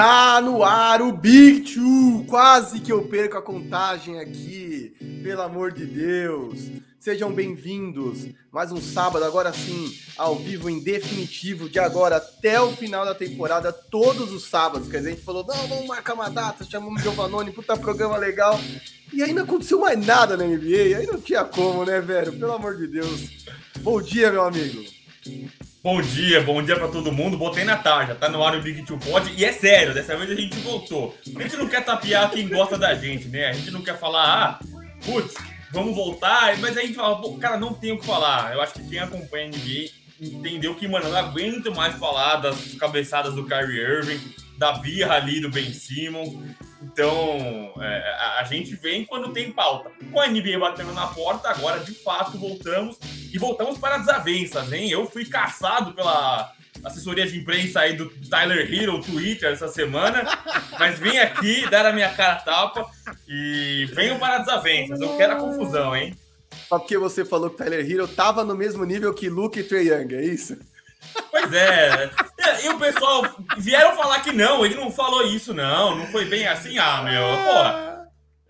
Tá no ar o Big Two. Quase que eu perco a contagem aqui. Pelo amor de Deus. Sejam bem-vindos. Mais um sábado, agora sim, ao vivo em definitivo, de agora até o final da temporada, todos os sábados. Que a gente falou, não, vamos marcar uma data, chamamos o Giovanoni, puta programa legal. E aí não aconteceu mais nada na NBA. Aí não tinha como, né, velho? Pelo amor de Deus. Bom dia, meu amigo. Bom dia, bom dia para todo mundo. Botei na tarja, tá no ar o Big Two Pod. E é sério, dessa vez a gente voltou. A gente não quer tapear quem gosta da gente, né? A gente não quer falar, ah, putz, vamos voltar. Mas a gente fala, pô, cara, não tem o que falar. Eu acho que quem acompanha a NBA entendeu que, mano, não aguento mais falar das cabeçadas do Kyrie Irving, da birra ali do Ben Simmons. Então, é, a, a, gente vem quando tem pauta. Com a NBA batendo na porta, agora de fato voltamos. E voltamos para desavenças, hein? Eu fui caçado pela assessoria de imprensa aí do Tyler Hero, Twitter, essa semana. Mas vim aqui dar a minha cara tapa e venho para desavenças. Eu quero a confusão, hein? Só porque você falou que o Tyler Hero tava no mesmo nível que Luke e Trey Young, é isso? Pois é. E, o pessoal vieram falar que não, ele não falou isso, não. Não foi bem assim. Ah, meu, porra.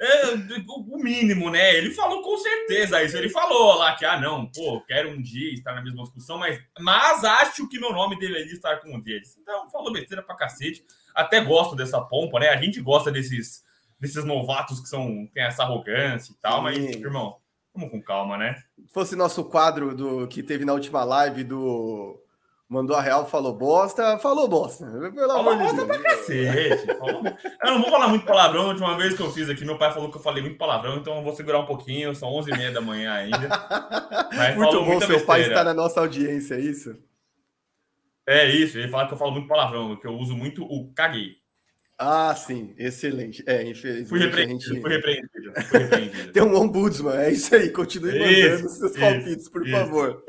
É, o mínimo, né? Ele falou com certeza isso. Ele falou lá que, ah, não, pô, quero um dia estar na mesma discussão, mas, mas acho que meu nome deveria estar com um deles. Então, falou besteira pra cacete. Até gosto dessa pompa, né? A gente gosta desses, desses novatos que são têm essa arrogância e tal, Sim. mas, irmão, vamos com calma, né? Se fosse nosso quadro do que teve na última live do Mandou a real, falou bosta, falou bosta. Pelo falou bosta pra cacete. Falou... Eu não vou falar muito palavrão. A última vez que eu fiz aqui, meu pai falou que eu falei muito palavrão, então eu vou segurar um pouquinho. São 11h30 da manhã ainda. Mas muito bom, seu besteira. pai está na nossa audiência, é isso? É isso, ele fala que eu falo muito palavrão, que eu uso muito o caguei. Ah, sim, excelente. É, infelizmente. Fui repreendido, gente... fui repreendido, fui repreendido. Tem um ombudsman, é isso aí. Continue mandando isso, seus palpites, por isso. favor.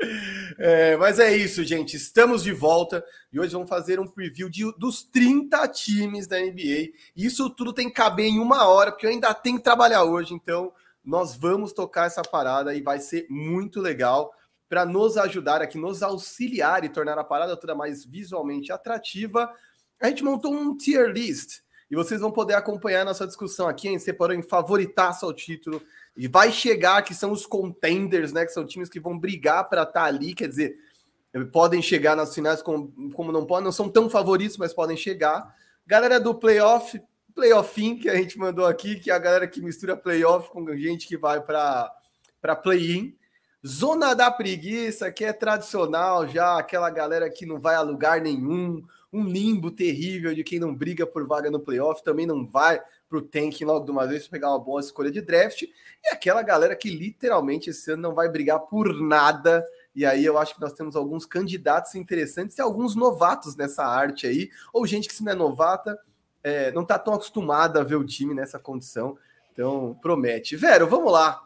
É, mas é isso, gente. Estamos de volta e hoje vamos fazer um preview de, dos 30 times da NBA. Isso tudo tem que caber em uma hora, porque eu ainda tenho que trabalhar hoje. Então, nós vamos tocar essa parada e vai ser muito legal para nos ajudar aqui, nos auxiliar e tornar a parada toda mais visualmente atrativa a gente montou um tier list e vocês vão poder acompanhar nossa discussão aqui. A gente separou em favoritaço ao título e vai chegar que são os contenders, né? Que são times que vão brigar para estar tá ali, quer dizer, podem chegar nas finais como, como não podem, não são tão favoritos, mas podem chegar. Galera do playoff, playoff que a gente mandou aqui, que é a galera que mistura playoff com gente que vai para play-in. Zona da preguiça, que é tradicional já, aquela galera que não vai a lugar nenhum um limbo terrível de quem não briga por vaga no playoff, também não vai para o tank logo de uma vez pegar uma boa escolha de draft, e aquela galera que literalmente esse ano não vai brigar por nada. E aí eu acho que nós temos alguns candidatos interessantes e alguns novatos nessa arte aí, ou gente que se não é novata, é, não está tão acostumada a ver o time nessa condição. Então, promete. Vero, vamos lá.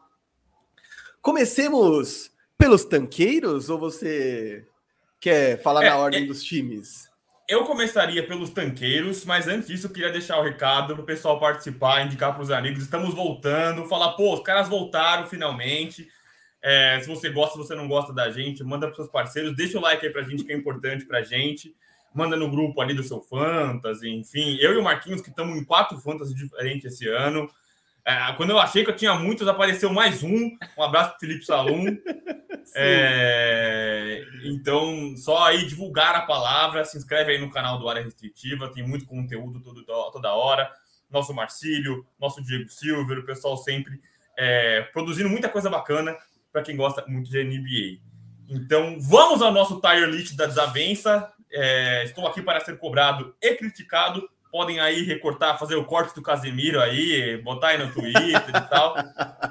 Comecemos pelos tanqueiros ou você quer falar é, na ordem é, dos times? Eu começaria pelos tanqueiros, mas antes disso eu queria deixar o recado para o pessoal participar, indicar para os amigos. Estamos voltando, falar, pô, os caras voltaram finalmente. É, se você gosta, se você não gosta da gente, manda para seus parceiros, deixa o like aí para gente, que é importante para gente. Manda no grupo ali do seu Fantasy, enfim. Eu e o Marquinhos, que estamos em quatro Fantasy diferentes esse ano. É, quando eu achei que eu tinha muitos, apareceu mais um. Um abraço para Felipe Salum. é, então, só aí divulgar a palavra. Se inscreve aí no canal do Área Restritiva. Tem muito conteúdo todo, toda hora. Nosso Marcílio, nosso Diego Silver, o pessoal sempre é, produzindo muita coisa bacana para quem gosta muito de NBA. Então, vamos ao nosso tire list da desavença. É, estou aqui para ser cobrado e criticado podem aí recortar, fazer o corte do Casemiro aí, botar aí no Twitter e tal.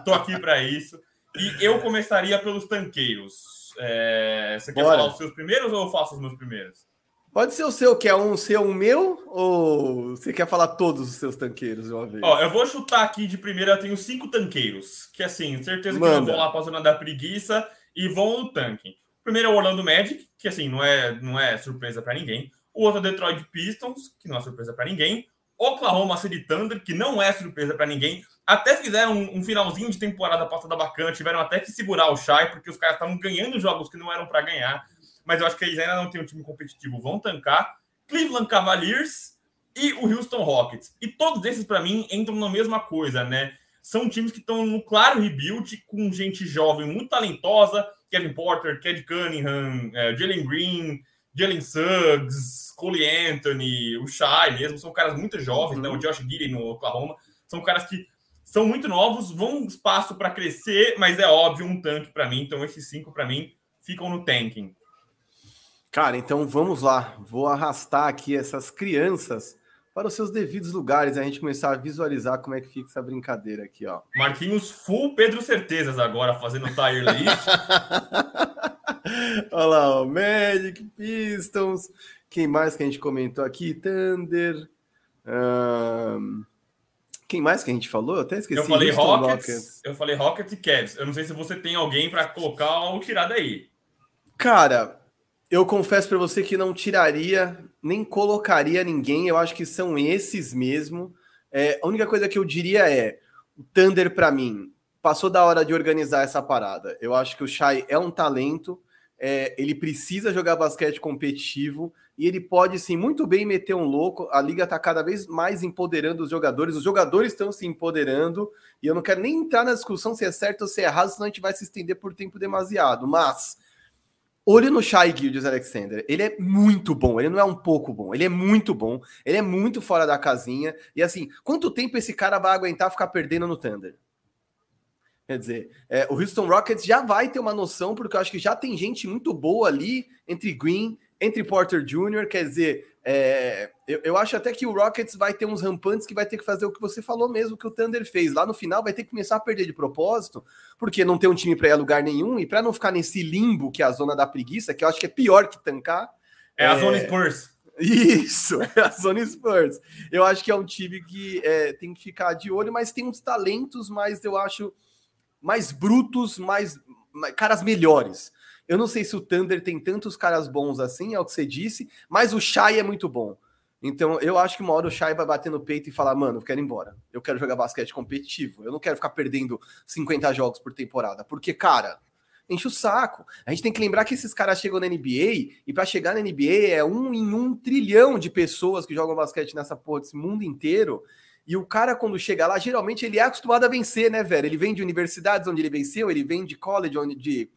Tô aqui para isso. E eu começaria pelos tanqueiros. É, você quer Bora. falar os seus primeiros ou eu faço os meus primeiros? Pode ser o seu, que é um seu, um meu, ou você quer falar todos os seus tanqueiros de uma vez? Ó, eu vou chutar aqui de primeira, eu tenho cinco tanqueiros, que assim, certeza Manda. que não vão lá para a zona da preguiça e vão no tanque. Primeiro é o Orlando Magic, que assim, não é, não é surpresa para ninguém. O outro é Detroit Pistons, que não é surpresa para ninguém. Oklahoma City Thunder, que não é surpresa para ninguém. Até fizeram um, um, finalzinho de temporada passada bacana, tiveram até que segurar o Shai, porque os caras estavam ganhando jogos que não eram para ganhar. Mas eu acho que eles ainda não têm um time competitivo, vão tancar. Cleveland Cavaliers, e o Houston Rockets. E todos esses, para mim, entram na mesma coisa, né? São times que estão no claro rebuild, com gente jovem muito talentosa, Kevin Porter, Cade Cunningham, é, Jalen Green, Jalen Suggs, Cole Anthony, o Shai mesmo, são caras muito jovens, né? uhum. né? O Josh Giddy no Oklahoma, são caras que são muito novos, vão espaço para crescer, mas é óbvio um tanque para mim, então esses cinco para mim ficam no tanking. Cara, então vamos lá, vou arrastar aqui essas crianças para os seus devidos lugares, a gente começar a visualizar como é que fica essa brincadeira aqui, ó. Marquinhos full Pedro Certezas agora fazendo tire list. Olha lá, ó, Magic, Pistons, quem mais que a gente comentou aqui? Thunder. Um... Quem mais que a gente falou? Eu até esqueci. Eu falei Rockets, Rockets, eu falei Rockets e Cavs. Eu não sei se você tem alguém para colocar ou tirar daí. Cara, eu confesso para você que não tiraria, nem colocaria ninguém. Eu acho que são esses mesmo. É, a única coisa que eu diria é: o Thunder, para mim, passou da hora de organizar essa parada. Eu acho que o Shai é um talento, é, ele precisa jogar basquete competitivo e ele pode sim muito bem meter um louco. A liga está cada vez mais empoderando os jogadores, os jogadores estão se empoderando. E eu não quero nem entrar na discussão se é certo ou se é errado, senão a gente vai se estender por tempo demasiado. Mas Olho no Shai Gildes Alexander. Ele é muito bom. Ele não é um pouco bom. Ele é muito bom. Ele é muito fora da casinha. E assim, quanto tempo esse cara vai aguentar ficar perdendo no Thunder? Quer dizer, é, o Houston Rockets já vai ter uma noção, porque eu acho que já tem gente muito boa ali entre Green, entre Porter Jr. Quer dizer, é, eu, eu, acho até que o Rockets vai ter uns rampantes que vai ter que fazer o que você falou mesmo, que o Thunder fez. Lá no final vai ter que começar a perder de propósito, porque não tem um time para ir a lugar nenhum, e para não ficar nesse limbo que é a zona da preguiça, que eu acho que é pior que tancar. É, é... a zona Spurs. Isso, é a zona Spurs. Eu acho que é um time que é, tem que ficar de olho, mas tem uns talentos, mas eu acho mais brutos, mais, mais caras melhores. Eu não sei se o Thunder tem tantos caras bons assim, é o que você disse, mas o Shai é muito bom. Então, eu acho que uma hora o Shai vai bater no peito e falar: mano, eu quero ir embora. Eu quero jogar basquete competitivo. Eu não quero ficar perdendo 50 jogos por temporada. Porque, cara, enche o saco. A gente tem que lembrar que esses caras chegam na NBA e para chegar na NBA é um em um trilhão de pessoas que jogam basquete nessa porra desse mundo inteiro. E o cara, quando chega lá, geralmente ele é acostumado a vencer, né, velho? Ele vem de universidades onde ele venceu, ele vem de college, onde, de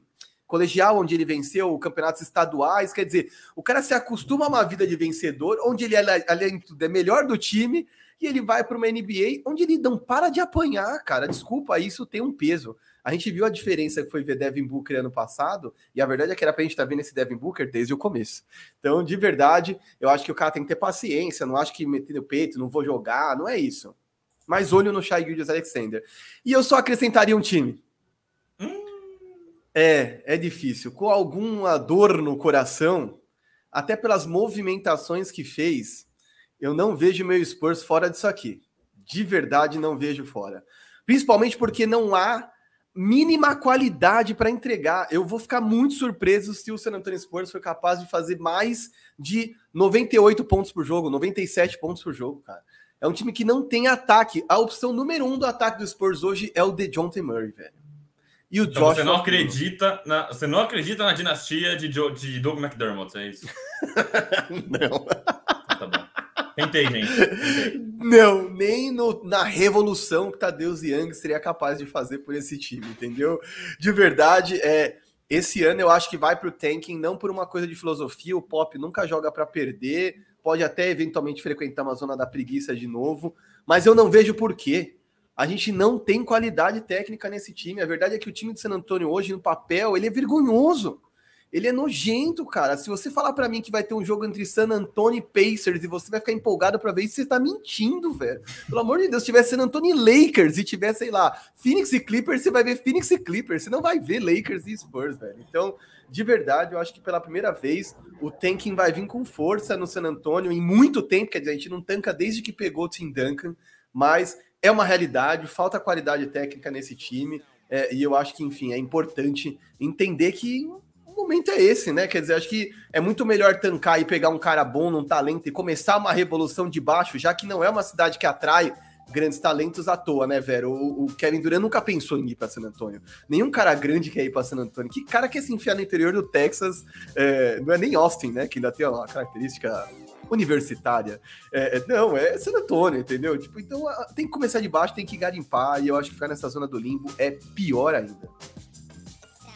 colegial, onde ele venceu campeonatos estaduais. Quer dizer, o cara se acostuma a uma vida de vencedor, onde ele, além de tudo, é melhor do time, e ele vai para uma NBA onde ele não para de apanhar, cara. Desculpa, isso tem um peso. A gente viu a diferença que foi ver Devin Booker ano passado, e a verdade é que era pra gente estar tá vendo esse Devin Booker desde o começo. Então, de verdade, eu acho que o cara tem que ter paciência, não acho que meter no peito, não vou jogar, não é isso. Mas olho no Shai Gildas Alexander. E eu só acrescentaria um time. É, é difícil. Com alguma dor no coração, até pelas movimentações que fez, eu não vejo meu Spurs fora disso aqui. De verdade, não vejo fora. Principalmente porque não há mínima qualidade para entregar. Eu vou ficar muito surpreso se o San Antonio Spurs for capaz de fazer mais de 98 pontos por jogo, 97 pontos por jogo, cara. É um time que não tem ataque. A opção número um do ataque do Spurs hoje é o DeJounte Murray, velho. E o então. Você não acredita na, você não acredita na dinastia de, jo, de Doug McDermott, é isso? não. Tá bom. Tentei, gente. Não, nem no, na revolução que Tadeusz Young seria capaz de fazer por esse time, entendeu? De verdade, é. Esse ano eu acho que vai para o tanking, não por uma coisa de filosofia. O Pop nunca joga para perder, pode até eventualmente frequentar uma zona da preguiça de novo, mas eu não vejo por quê. A gente não tem qualidade técnica nesse time. A verdade é que o time de San Antonio hoje, no papel, ele é vergonhoso. Ele é nojento, cara. Se você falar para mim que vai ter um jogo entre San Antonio e Pacers e você vai ficar empolgado para ver isso, você tá mentindo, velho. Pelo amor de Deus, se tivesse San Antonio e Lakers e tivesse, sei lá, Phoenix e Clippers, você vai ver Phoenix e Clippers. Você não vai ver Lakers e Spurs, velho. Então, de verdade, eu acho que pela primeira vez o tanking vai vir com força no San Antonio em muito tempo. Quer dizer, a gente não tanca desde que pegou o Tim Duncan, mas é uma realidade, falta qualidade técnica nesse time, é, e eu acho que, enfim, é importante entender que o momento é esse, né? Quer dizer, acho que é muito melhor tancar e pegar um cara bom, num talento e começar uma revolução de baixo, já que não é uma cidade que atrai grandes talentos à toa, né, velho? O, o Kevin Durant nunca pensou em ir para San Antônio. Nenhum cara grande quer ir para San Antônio. Que cara quer se enfiar no interior do Texas? É, não é nem Austin, né? Que ainda tem uma característica universitária. É, é não, é San Antonio, entendeu? Tipo, então tem que começar de baixo, tem que garimpar, e eu acho que ficar nessa zona do limbo é pior ainda.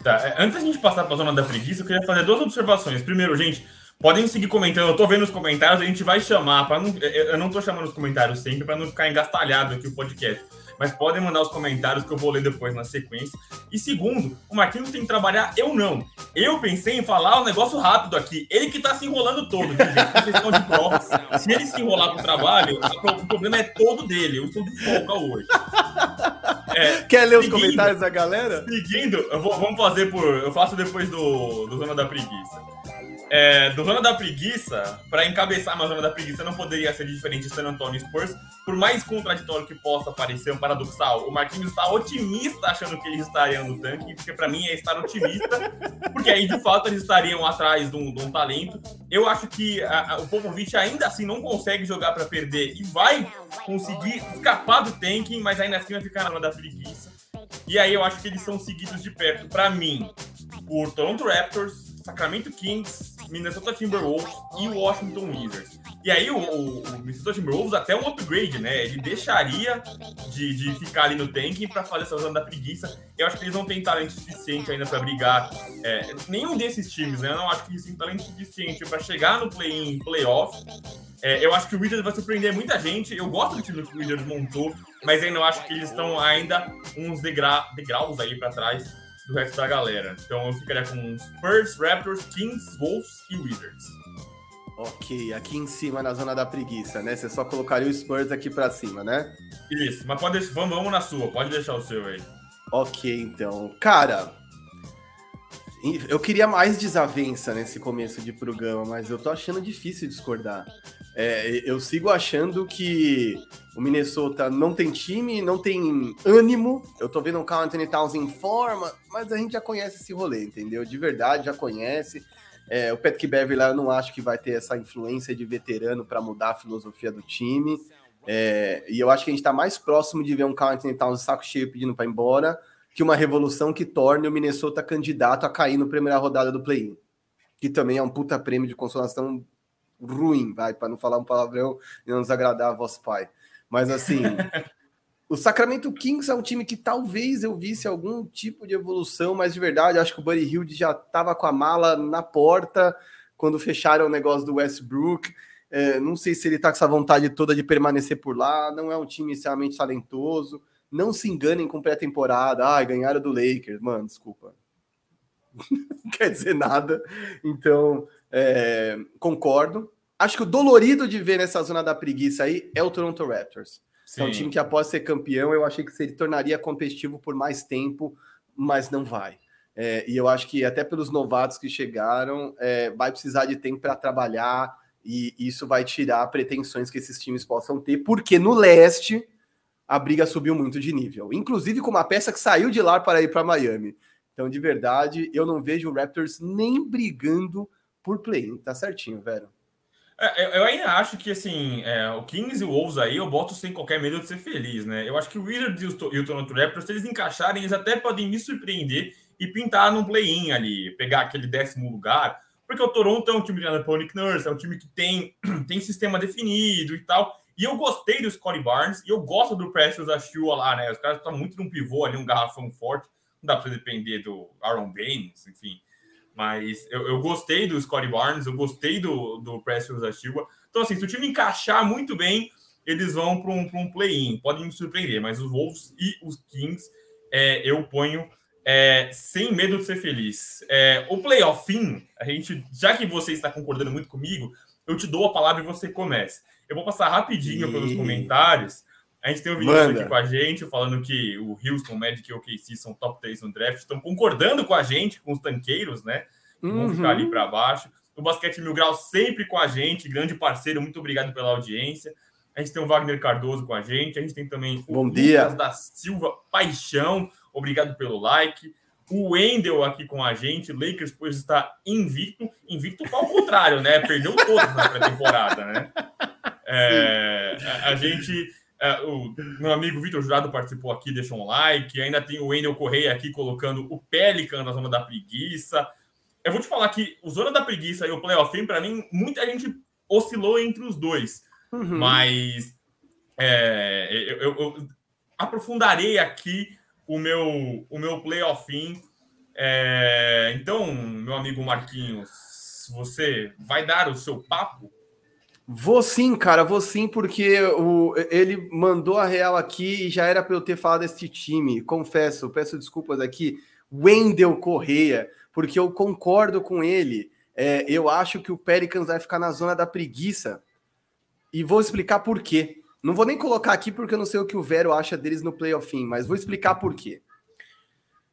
Tá, é, antes da gente passar para a zona da preguiça, eu queria fazer duas observações. Primeiro, gente, podem seguir comentando. Eu tô vendo os comentários, a gente vai chamar. Para não, eu não tô chamando os comentários sempre para não ficar engastalhado aqui o podcast mas podem mandar os comentários que eu vou ler depois na sequência. E segundo, o Marquinhos tem que trabalhar, eu não. Eu pensei em falar um negócio rápido aqui. Ele que tá se enrolando todo, gente? Vocês estão de prova. Se ele se enrolar com o trabalho, o problema é todo dele. Eu estou de folga hoje. É, Quer ler seguindo, os comentários da galera? Seguindo, eu vou, vamos fazer por. Eu faço depois do, do Zona da Preguiça. É, do Zona da Preguiça, para encabeçar uma Zona da Preguiça, não poderia ser diferente de San Antonio Spurs. Por mais contraditório que possa parecer, um paradoxal, o Marquinhos está otimista achando que eles estariam no tanque, porque para mim é estar otimista, porque aí de fato eles estariam atrás de um, de um talento. Eu acho que a, a, o Popovich ainda assim não consegue jogar para perder e vai conseguir escapar do tanking, mas ainda assim vai ficar na Zona da Preguiça. E aí eu acho que eles são seguidos de perto, para mim, por Toronto Raptors, Sacramento Kings, Minnesota Timberwolves e Washington Wizards. E aí o, o, o Minnesota Timberwolves até um upgrade, né? Ele deixaria de, de ficar ali no tanking para fazer essa zona da preguiça. Eu acho que eles não têm talento suficiente ainda para brigar. É, nenhum desses times, né? Eu não acho que eles têm talento suficiente para chegar no play-in, playoff. É, eu acho que o Wizards vai surpreender muita gente. Eu gosto do time que o Wizards montou, mas ainda acho que eles estão ainda uns degra degraus aí para trás do resto da galera. Então eu ficaria com Spurs, Raptors, Kings, Wolves e Wizards. Ok, aqui em cima na zona da preguiça, né? Você só colocaria o Spurs aqui para cima, né? Isso, mas pode deixar, vamos, vamos na sua, pode deixar o seu aí. Ok, então. Cara, eu queria mais desavença nesse começo de programa, mas eu tô achando difícil discordar. É, eu sigo achando que o Minnesota não tem time, não tem ânimo. Eu tô vendo o Carl Anthony Towns em forma, mas a gente já conhece esse rolê, entendeu? De verdade, já conhece. É, o Patrick Beverly lá eu não acho que vai ter essa influência de veterano para mudar a filosofia do time. É, e eu acho que a gente está mais próximo de ver um Carl Anthony Towns saco cheio pedindo para ir embora que uma revolução que torne o Minnesota candidato a cair na primeira rodada do play-in. Que também é um puta prêmio de consolação ruim, vai, para não falar um palavrão e não desagradar a voz pai. Mas assim, o Sacramento Kings é um time que talvez eu visse algum tipo de evolução, mas de verdade, acho que o Buddy Hield já estava com a mala na porta quando fecharam o negócio do Westbrook. É, não sei se ele está com essa vontade toda de permanecer por lá. Não é um time extremamente talentoso. Não se enganem com pré-temporada. Ah, ganharam do Lakers. Mano, desculpa. não quer dizer nada. Então, é, concordo. Acho que o dolorido de ver nessa zona da preguiça aí é o Toronto Raptors. Sim. É um time que, após ser campeão, eu achei que se ele tornaria competitivo por mais tempo, mas não vai. É, e eu acho que até pelos novatos que chegaram, é, vai precisar de tempo para trabalhar e isso vai tirar pretensões que esses times possam ter, porque no leste a briga subiu muito de nível, inclusive com uma peça que saiu de lá para ir para Miami. Então, de verdade, eu não vejo o Raptors nem brigando por play. Tá certinho, velho. É, eu ainda acho que, assim, é, o Kings e o Wolves aí, eu boto sem qualquer medo de ser feliz, né? Eu acho que o Wizards e o Toronto Raptors, se eles encaixarem, eles até podem me surpreender e pintar num play-in ali, pegar aquele décimo lugar, porque o Toronto é um time de por Nurse, é um time que tem, tem sistema definido e tal, e eu gostei do Scottie Barnes, e eu gosto do Precious Achua lá, né? Os caras estão muito num pivô ali, um garrafão forte, não dá pra depender do Aaron Baines, enfim... Mas eu, eu gostei do Scottie Barnes, eu gostei do, do Precious Achua. Então, assim, se o time encaixar muito bem, eles vão para um, um play-in. Podem me surpreender, mas os Wolves e os Kings é, eu ponho é, sem medo de ser feliz. É, o playoff fim, a gente, já que você está concordando muito comigo, eu te dou a palavra e você comece. Eu vou passar rapidinho e... pelos comentários a gente tem o Vinícius Manda. aqui com a gente, falando que o Houston, Magic e o OKC são top 3 no draft. Estão concordando com a gente, com os tanqueiros, né? Que uhum. vão ficar ali para baixo. O Basquete Mil Grau sempre com a gente, grande parceiro. Muito obrigado pela audiência. A gente tem o Wagner Cardoso com a gente. A gente tem também o Bom dia. Lucas da Silva Paixão. Obrigado pelo like. O Wendel aqui com a gente. Lakers, pois, está invicto. Invicto ao contrário, né? Perdeu todos na pré-temporada, né? É, a, a gente é, o meu amigo Vitor Jurado participou aqui, deixou um like. Ainda tem o Wendel Correia aqui colocando o Pelican na zona da preguiça. Eu vou te falar que o Zona da Preguiça e o Playoff para mim, muita gente oscilou entre os dois. Uhum. Mas é, eu, eu, eu, aprofundarei aqui o meu, o meu playoff. É, então, meu amigo Marquinhos, você vai dar o seu papo? Vou sim, cara, vou sim, porque o, ele mandou a real aqui e já era para eu ter falado desse time. Confesso, peço desculpas aqui. Wendel Correia, porque eu concordo com ele. É, eu acho que o Pelicans vai ficar na zona da preguiça. E vou explicar por quê. Não vou nem colocar aqui porque eu não sei o que o Vero acha deles no playoff, mas vou explicar por quê.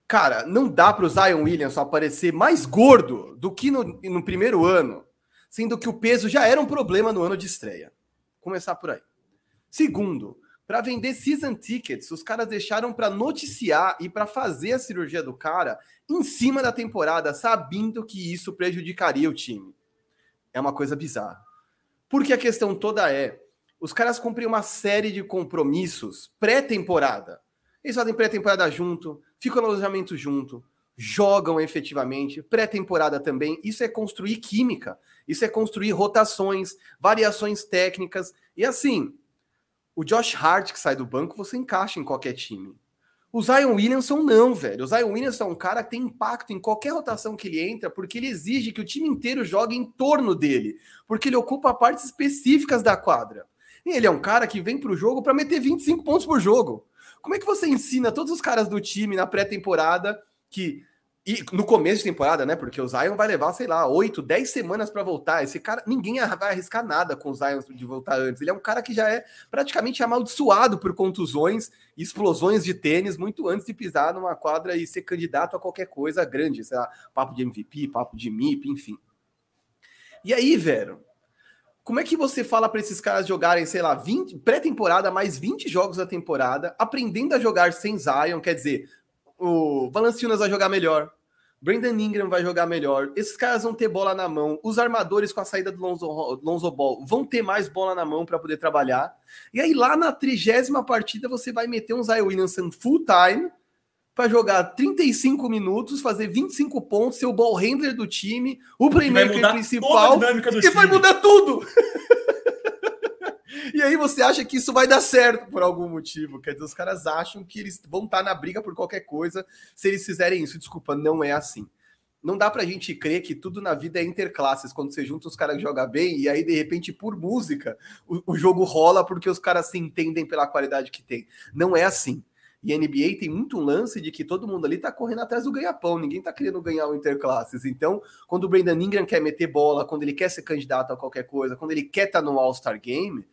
Cara, não dá para o Zion Williamson aparecer mais gordo do que no, no primeiro ano, sendo que o peso já era um problema no ano de estreia. Começar por aí. Segundo, para vender season tickets, os caras deixaram para noticiar e para fazer a cirurgia do cara em cima da temporada, sabendo que isso prejudicaria o time. É uma coisa bizarra. Porque a questão toda é, os caras cumprem uma série de compromissos pré-temporada. Eles fazem pré-temporada junto, ficam no alojamento junto, jogam efetivamente, pré-temporada também. Isso é construir química, isso é construir rotações, variações técnicas. E assim, o Josh Hart que sai do banco, você encaixa em qualquer time. O Zion Williamson não, velho. O Zion Williamson é um cara que tem impacto em qualquer rotação que ele entra, porque ele exige que o time inteiro jogue em torno dele, porque ele ocupa partes específicas da quadra. E ele é um cara que vem para o jogo para meter 25 pontos por jogo. Como é que você ensina todos os caras do time na pré-temporada que e no começo de temporada, né? Porque o Zion vai levar, sei lá, 8, 10 semanas para voltar. Esse cara, ninguém vai arriscar nada com o Zion de voltar antes. Ele é um cara que já é praticamente amaldiçoado por contusões e explosões de tênis muito antes de pisar numa quadra e ser candidato a qualquer coisa grande, sei lá, papo de MVP, papo de MIP, enfim. E aí, velho, como é que você fala para esses caras jogarem, sei lá, 20 pré-temporada mais 20 jogos da temporada, aprendendo a jogar sem Zion, quer dizer, o Valanciunas vai jogar melhor, Brandon Ingram vai jogar melhor. Esses caras vão ter bola na mão. Os armadores com a saída do Lonzo, Lonzo Ball vão ter mais bola na mão para poder trabalhar. E aí lá na trigésima partida você vai meter um Zion Williamson full time para jogar 35 minutos, fazer 25 pontos, ser o ball handler do time, o playmaker principal e vai mudar tudo. E aí você acha que isso vai dar certo por algum motivo. Quer dizer, os caras acham que eles vão estar na briga por qualquer coisa se eles fizerem isso. Desculpa, não é assim. Não dá pra gente crer que tudo na vida é interclasses, quando você junta os caras que jogam bem, e aí, de repente, por música, o, o jogo rola porque os caras se entendem pela qualidade que tem. Não é assim. E NBA tem muito lance de que todo mundo ali tá correndo atrás do ganha-pão, ninguém tá querendo ganhar o Interclasses. Então, quando o Brandon Ingram quer meter bola, quando ele quer ser candidato a qualquer coisa, quando ele quer estar tá no All-Star Game,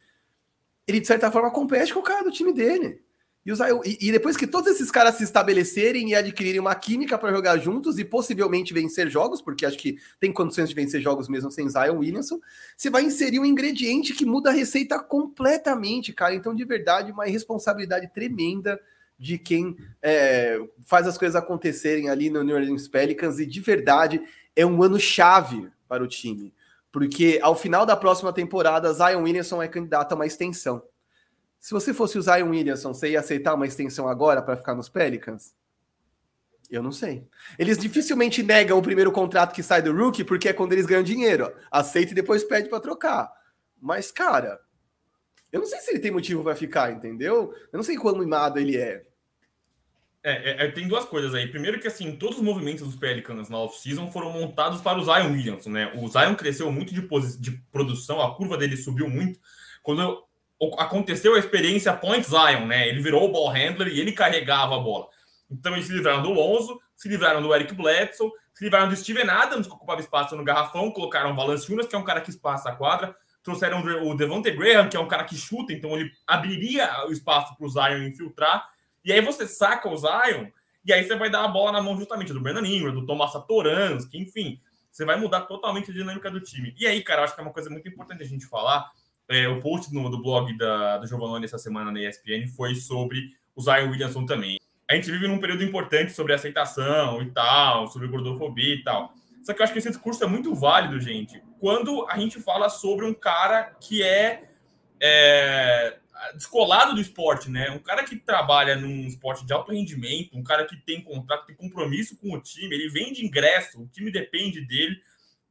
ele de certa forma compete com o cara do time dele. E, os, e, e depois que todos esses caras se estabelecerem e adquirirem uma química para jogar juntos e possivelmente vencer jogos, porque acho que tem condições de vencer jogos mesmo sem Zion Williamson, você vai inserir um ingrediente que muda a receita completamente, cara. Então, de verdade, uma responsabilidade tremenda de quem é, faz as coisas acontecerem ali no New Orleans Pelicans e de verdade é um ano chave para o time. Porque ao final da próxima temporada, Zion Williamson é candidato a uma extensão. Se você fosse o Zion Williamson, você ia aceitar uma extensão agora para ficar nos Pelicans? Eu não sei. Eles dificilmente negam o primeiro contrato que sai do rookie, porque é quando eles ganham dinheiro. Aceita e depois pede para trocar. Mas, cara, eu não sei se ele tem motivo para ficar, entendeu? Eu não sei quão mimado ele é. É, é, é, tem duas coisas aí. Primeiro que, assim, todos os movimentos dos Pelicans na off-season foram montados para o Zion Williamson, né? O Zion cresceu muito de, de produção, a curva dele subiu muito. Quando aconteceu a experiência Point Zion, né? Ele virou o ball handler e ele carregava a bola. Então eles se livraram do Lonzo, se livraram do Eric Bledsoe, se livraram do Steven Adams, que ocupava espaço no garrafão, colocaram o Valanciunas, que é um cara que espaça a quadra, trouxeram o Devonte Graham, que é um cara que chuta, então ele abriria o espaço para o Zion infiltrar, e aí você saca o Zion, e aí você vai dar a bola na mão justamente do Brandon Ingram, do Thomas Satoransky, enfim. Você vai mudar totalmente a dinâmica do time. E aí, cara, acho que é uma coisa muito importante a gente falar. É, o post no, do blog da, do Giovanni essa semana na ESPN foi sobre o Zion Williamson também. A gente vive num período importante sobre aceitação e tal, sobre gordofobia e tal. Só que eu acho que esse discurso é muito válido, gente, quando a gente fala sobre um cara que é, é descolado do esporte, né? Um cara que trabalha num esporte de alto rendimento, um cara que tem contrato, tem compromisso com o time, ele vende ingresso, o time depende dele.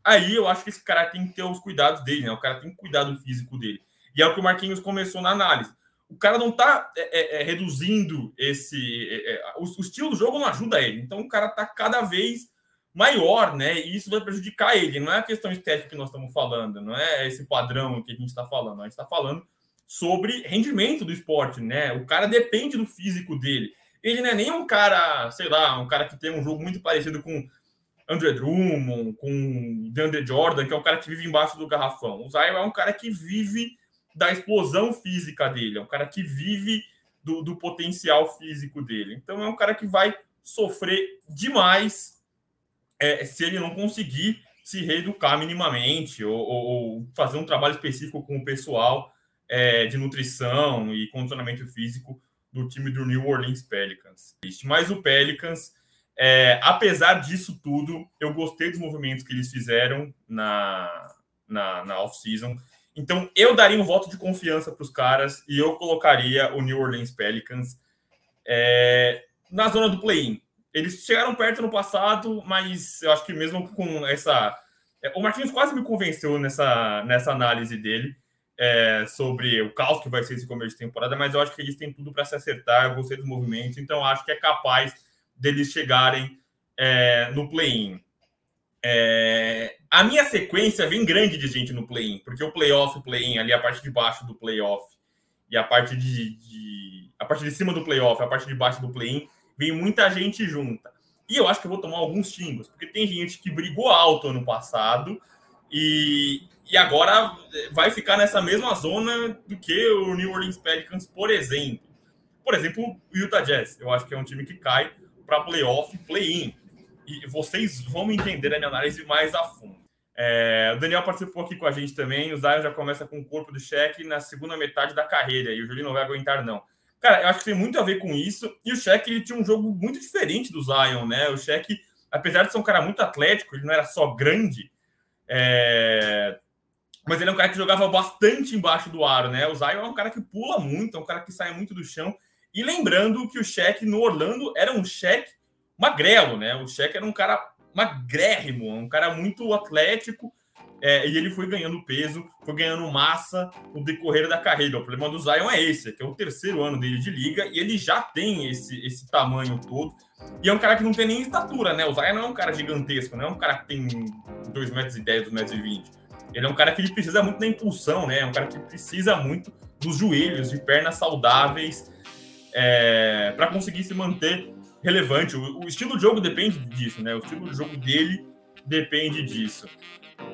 Aí eu acho que esse cara tem que ter os cuidados dele, né? O cara tem que cuidar do físico dele. E é o que o Marquinhos começou na análise. O cara não tá é, é, é reduzindo esse. É, é, o, o, estilo do jogo não ajuda ele. Então o cara tá cada vez maior, né? E isso vai prejudicar ele. Não é a questão estética que nós estamos falando, não é esse padrão que a gente está falando. A gente está falando sobre rendimento do esporte, né? O cara depende do físico dele. Ele não é nem um cara, sei lá, um cara que tem um jogo muito parecido com André Drummond, com DeAndre Jordan, que é um cara que vive embaixo do garrafão. O Zion é um cara que vive da explosão física dele, é um cara que vive do, do potencial físico dele. Então é um cara que vai sofrer demais é, se ele não conseguir se reeducar minimamente ou, ou, ou, fazer um trabalho específico com o pessoal é, de nutrição e condicionamento físico do time do New Orleans Pelicans. Mas o Pelicans é, apesar disso tudo, eu gostei dos movimentos que eles fizeram na, na, na off-season. Então, eu daria um voto de confiança para os caras e eu colocaria o New Orleans Pelicans é, na zona do play-in. Eles chegaram perto no passado, mas eu acho que mesmo com essa. É, o Martins quase me convenceu nessa, nessa análise dele é, sobre o caos que vai ser esse começo de temporada, mas eu acho que eles têm tudo para se acertar. Eu gostei dos movimentos, então acho que é capaz deles chegarem é, no play-in. É, a minha sequência vem grande de gente no play-in, porque o playoff, o play-in, ali a parte de baixo do playoff e a parte de, de, a parte de cima do playoff, a parte de baixo do play-in, vem muita gente junta. E eu acho que eu vou tomar alguns xingos, porque tem gente que brigou alto ano passado e, e agora vai ficar nessa mesma zona do que o New Orleans Pelicans, por exemplo. Por exemplo, o Utah Jazz. Eu acho que é um time que cai para playoff, play-in. E vocês vão entender a minha análise mais a fundo. É, o Daniel participou aqui com a gente também. O Zion já começa com o corpo do cheque na segunda metade da carreira. E o Julinho não vai aguentar, não. Cara, eu acho que tem muito a ver com isso. E o cheque ele tinha um jogo muito diferente do Zion, né? O cheque, apesar de ser um cara muito atlético, ele não era só grande. É... Mas ele é um cara que jogava bastante embaixo do aro, né? O Zion é um cara que pula muito, é um cara que sai muito do chão. E lembrando que o cheque no Orlando era um cheque magrelo, né? O cheque era um cara magrérrimo, um cara muito atlético. É, e ele foi ganhando peso, foi ganhando massa no decorrer da carreira. O problema do Zion é esse, que é o terceiro ano dele de liga e ele já tem esse, esse tamanho todo. E é um cara que não tem nem estatura, né? O Zion não é um cara gigantesco, não é um cara que tem 2,10 metros, 2,20 metros. Ele é um cara que precisa muito da impulsão, né? É um cara que precisa muito dos joelhos, de pernas saudáveis é, para conseguir se manter relevante. O, o, estilo de jogo depende disso, né? O estilo de jogo dele depende disso.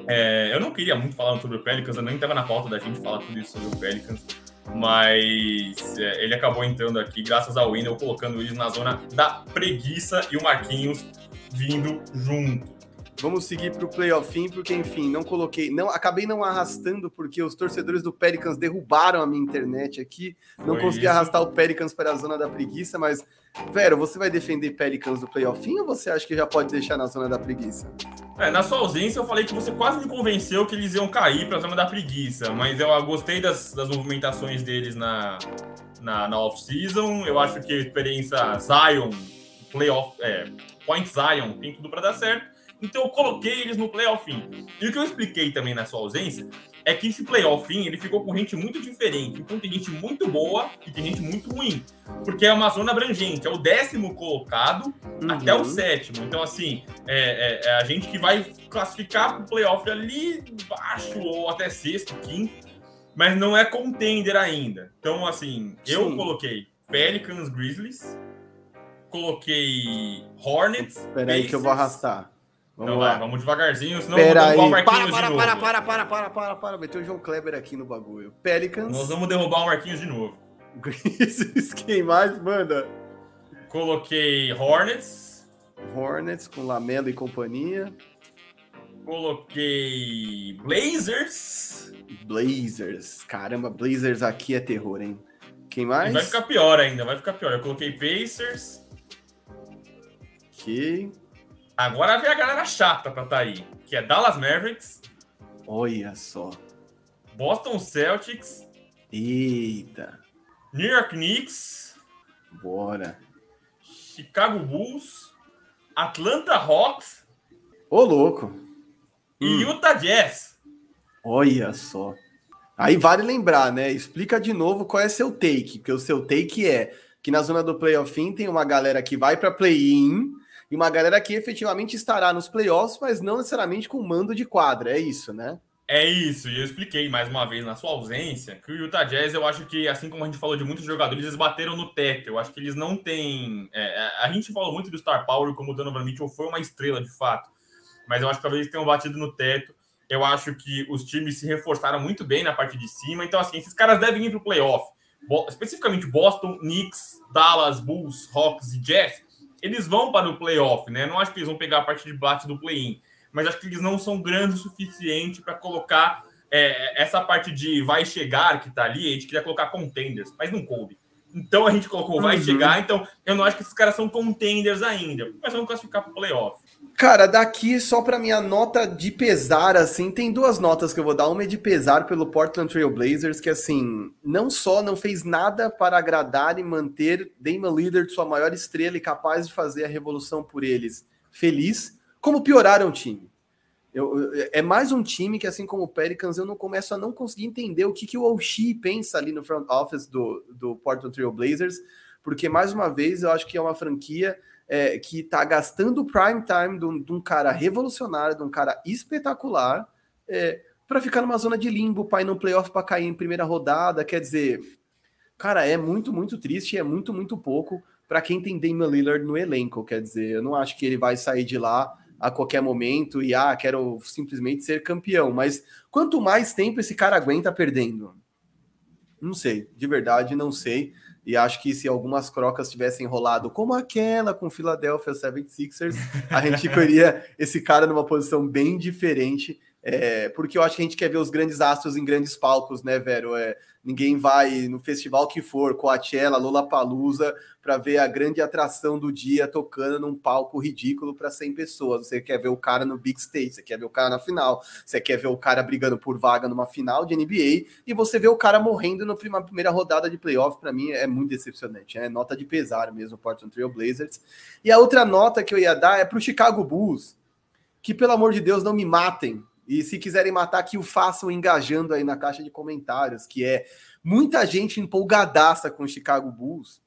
É, eu não queria muito falar sobre o Pelicans, eu nem estava na pauta da gente falar tudo isso sobre o Pelicans, mas é, ele acabou entrando aqui graças ao Wendel, colocando eles na zona da preguiça e o Marquinhos vindo junto. Vamos seguir para o playoff, porque enfim, não coloquei, não acabei não arrastando porque os torcedores do Pelicans derrubaram a minha internet aqui. Não Foi consegui isso. arrastar o Pelicans para a zona da preguiça, mas Vero, você vai defender Pelicans do playoff ou você acha que já pode deixar na zona da preguiça? É, na sua ausência, eu falei que você quase me convenceu que eles iam cair para a zona da preguiça, mas eu gostei das, das movimentações deles na, na, na off-season. Eu acho que a experiência Zion, playoff, é, Point Zion, tem tudo para dar certo. Então eu coloquei eles no playoff. E o que eu expliquei também na sua ausência é que esse playoff ele ficou com gente muito diferente. Então tem gente muito boa e tem gente muito ruim. Porque é uma zona abrangente, é o décimo colocado uhum. até o sétimo. Então, assim, é, é, é a gente que vai classificar para o playoff ali baixo ou até sexto, quinto, mas não é contender ainda. Então, assim, eu Sim. coloquei Pelicans Grizzlies, coloquei Hornets. Espera aí que eu vou arrastar. Vamos então, lá. vamos devagarzinho, senão Pera vamos derrubar aí. o Marquinhos para, para, de novo. Para, para, para, para, para, para, Meteu o João Kleber aqui no bagulho. Pelicans. Nós vamos derrubar o Marquinhos de novo. Quem mais manda? Coloquei Hornets. Hornets com Lamelo e companhia. Coloquei Blazers. Blazers. Caramba, Blazers aqui é terror, hein? Quem mais? E vai ficar pior ainda, vai ficar pior. Eu coloquei Pacers. Ok. Agora vem a galera chata pra tá aí, que é Dallas Mavericks. Olha só. Boston Celtics. Eita. New York Knicks. Bora. Chicago Bulls. Atlanta Hawks. Ô, louco. hum. e Utah Jazz. Olha só. Aí vale lembrar, né? Explica de novo qual é seu take, porque o seu take é que na zona do playoff tem uma galera que vai para play-in e uma galera que efetivamente estará nos playoffs, mas não necessariamente com mando de quadra. É isso, né? É isso, e eu expliquei mais uma vez na sua ausência que o Utah Jazz, eu acho que, assim como a gente falou de muitos jogadores, eles bateram no teto. Eu acho que eles não têm. É, é a gente falou muito do Star Power, como o Donovan Mitchell foi uma estrela de fato, mas eu acho que talvez eles tenham batido no teto. Eu acho que os times se reforçaram muito bem na parte de cima, então, assim, esses caras devem ir para o playoff. Bo especificamente Boston, Knicks, Dallas, Bulls, Hawks e Jazz, eles vão para o playoff, né? Não acho que eles vão pegar a parte de bate do play-in mas acho que eles não são grandes o suficiente para colocar é, essa parte de vai chegar que tá ali, a gente queria colocar contenders, mas não coube. Então a gente colocou vai uhum. chegar, então eu não acho que esses caras são contenders ainda, mas vamos classificar para o playoff. Cara, daqui só para minha nota de pesar, assim, tem duas notas que eu vou dar. Uma é de pesar pelo Portland Trail Blazers, que assim, não só não fez nada para agradar e manter Damian Lillard, sua maior estrela e capaz de fazer a revolução por eles, feliz, como pioraram o time? Eu, é mais um time que, assim como o Pelicans, eu não começo a não conseguir entender o que, que o Oshie pensa ali no front office do, do Portland Trail Blazers, porque, mais uma vez, eu acho que é uma franquia é, que está gastando o prime time de um, de um, cara revolucionário, de um cara espetacular, é, para ficar numa zona de limbo, para ir no playoff para cair em primeira rodada. Quer dizer, cara, é muito, muito triste, é muito, muito pouco para quem tem Damian Lillard no elenco. Quer dizer, eu não acho que ele vai sair de lá a qualquer momento e ah, quero simplesmente ser campeão. Mas quanto mais tempo esse cara aguenta perdendo? Não sei, de verdade não sei. E acho que se algumas crocas tivessem rolado como aquela com o Philadelphia 76ers, a gente teria esse cara numa posição bem diferente. É, porque eu acho que a gente quer ver os grandes astros em grandes palcos, né, Vero? É, ninguém vai no festival que for, Coachella, Lollapalooza, para ver a grande atração do dia tocando num palco ridículo para 100 pessoas. Você quer ver o cara no big stage, você quer ver o cara na final, você quer ver o cara brigando por vaga numa final de NBA e você vê o cara morrendo na primeira rodada de playoff. Para mim é muito decepcionante, é nota de pesar mesmo, Portland Trail Blazers. E a outra nota que eu ia dar é para o Chicago Bulls, que pelo amor de Deus não me matem. E se quiserem matar, que o façam engajando aí na caixa de comentários, que é muita gente empolgadaça com o Chicago Bulls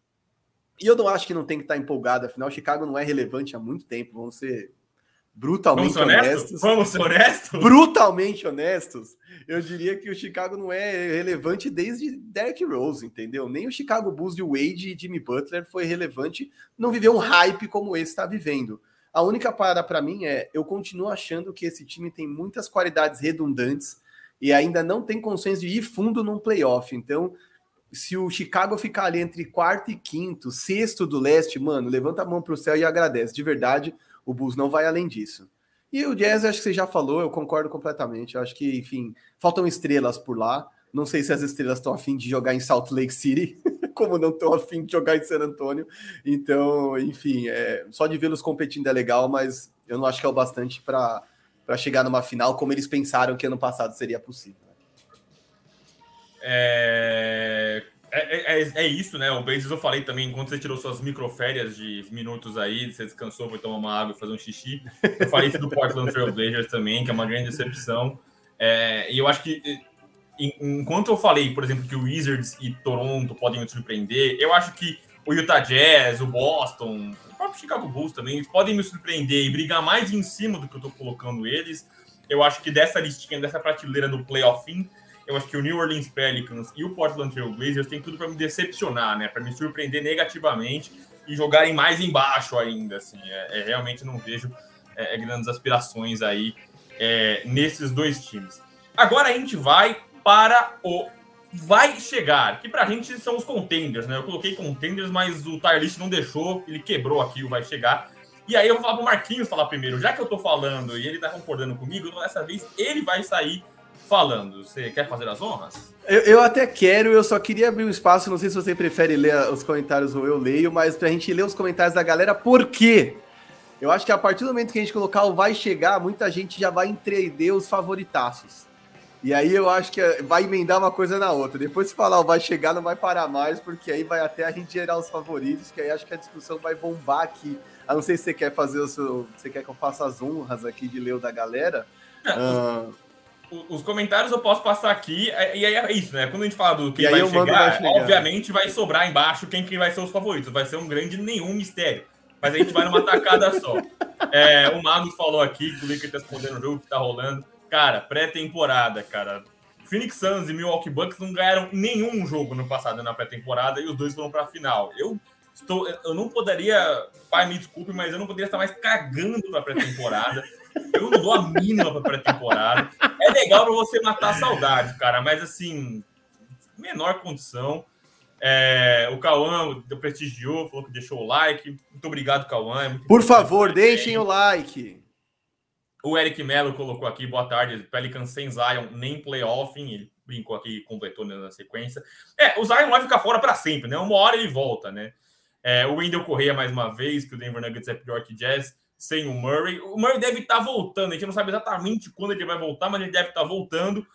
e eu não acho que não tem que estar empolgado, afinal, Chicago não é relevante há muito tempo, vamos ser brutalmente vamos honestos. Vamos ser honestos? Brutalmente honestos. Eu diria que o Chicago não é relevante desde Derrick Rose, entendeu? Nem o Chicago Bulls de Wade e Jimmy Butler foi relevante, não viveu um hype como esse está vivendo. A única parada para mim é, eu continuo achando que esse time tem muitas qualidades redundantes e ainda não tem consenso de ir fundo num playoff. Então, se o Chicago ficar ali entre quarto e quinto, sexto do leste, mano, levanta a mão para o céu e agradece. De verdade, o Bulls não vai além disso. E o Jazz, acho que você já falou, eu concordo completamente. Eu acho que, enfim, faltam estrelas por lá. Não sei se as estrelas estão afim de jogar em Salt Lake City, como não estão afim de jogar em San Antonio. Então, enfim, é, só de vê-los competindo é legal, mas eu não acho que é o bastante para chegar numa final como eles pensaram que ano passado seria possível. É, é, é, é, isso, né? O Blazers eu falei também, enquanto você tirou suas microférias de minutos aí, você descansou, foi tomar uma água fazer um xixi. Eu falei isso do Portland Trail Blazers também, que é uma grande decepção. É, e eu acho que, enquanto eu falei, por exemplo, que o Wizards e Toronto podem me surpreender, eu acho que o Utah Jazz, o Boston, o próprio Chicago Bulls também, podem me surpreender e brigar mais em cima do que eu tô colocando eles. Eu acho que dessa listinha, dessa prateleira do playoff eu acho que o New Orleans Pelicans e o Portland Trail Blazers têm tudo para me decepcionar, né? Para me surpreender negativamente e jogarem mais embaixo ainda, assim. É, é realmente não vejo é, é, grandes aspirações aí é, nesses dois times. Agora a gente vai para o vai chegar, que pra gente são os contenders, né? Eu coloquei contenders, mas o Tyrlist não deixou, ele quebrou aqui o vai chegar. E aí eu vou falar pro Marquinhos falar primeiro, já que eu tô falando e ele tá concordando comigo, então dessa vez ele vai sair falando. Você quer fazer as honras? Eu, eu, até quero, eu só queria abrir um espaço. Não sei se você prefere ler os comentários ou eu leio, mas pra gente ler os comentários da galera, por quê? Eu acho que a partir do momento que a gente colocar o vai chegar, muita gente já vai entender os favoritaços. E aí eu acho que vai emendar uma coisa na outra. Depois se falar o vai chegar, não vai parar mais, porque aí vai até a gente gerar os favoritos, que aí acho que a discussão vai bombar aqui. A não sei se você quer fazer o seu. Você quer que eu faça as honras aqui de ler o da galera, Uh... Os, os comentários eu posso passar aqui, é, e aí é isso, né? Quando a gente fala do quem vai chegar, vai chegar, obviamente vai sobrar embaixo quem, quem vai ser os favoritos. Vai ser um grande nenhum mistério. Mas a gente vai numa tacada só. É, o Mago falou aqui que o Lakers tá respondendo o jogo que tá rolando. Cara, pré-temporada, cara. Phoenix Suns e Milwaukee Bucks não ganharam nenhum jogo no passado na pré-temporada e os dois foram para a final. Eu estou, eu não poderia, pai, me desculpe, mas eu não poderia estar mais cagando para pré-temporada. Eu não dou a mínima para pré-temporada. É legal para você matar a saudade, cara, mas assim, menor condição. É, o Cauã prestigiou, falou que deixou o like. Muito obrigado, Cauã. É Por favor, deixem o like. O Eric Mello colocou aqui, boa tarde, Pelican sem Zion, nem playoffing, ele brincou aqui completou na sequência. É, o Zion vai ficar fora para sempre, né? Uma hora ele volta, né? É, o Wendell Correia, mais uma vez, que o Denver Nuggets é pior que Jazz, sem o Murray. O Murray deve estar tá voltando, a gente não sabe exatamente quando ele vai voltar, mas ele deve estar tá voltando.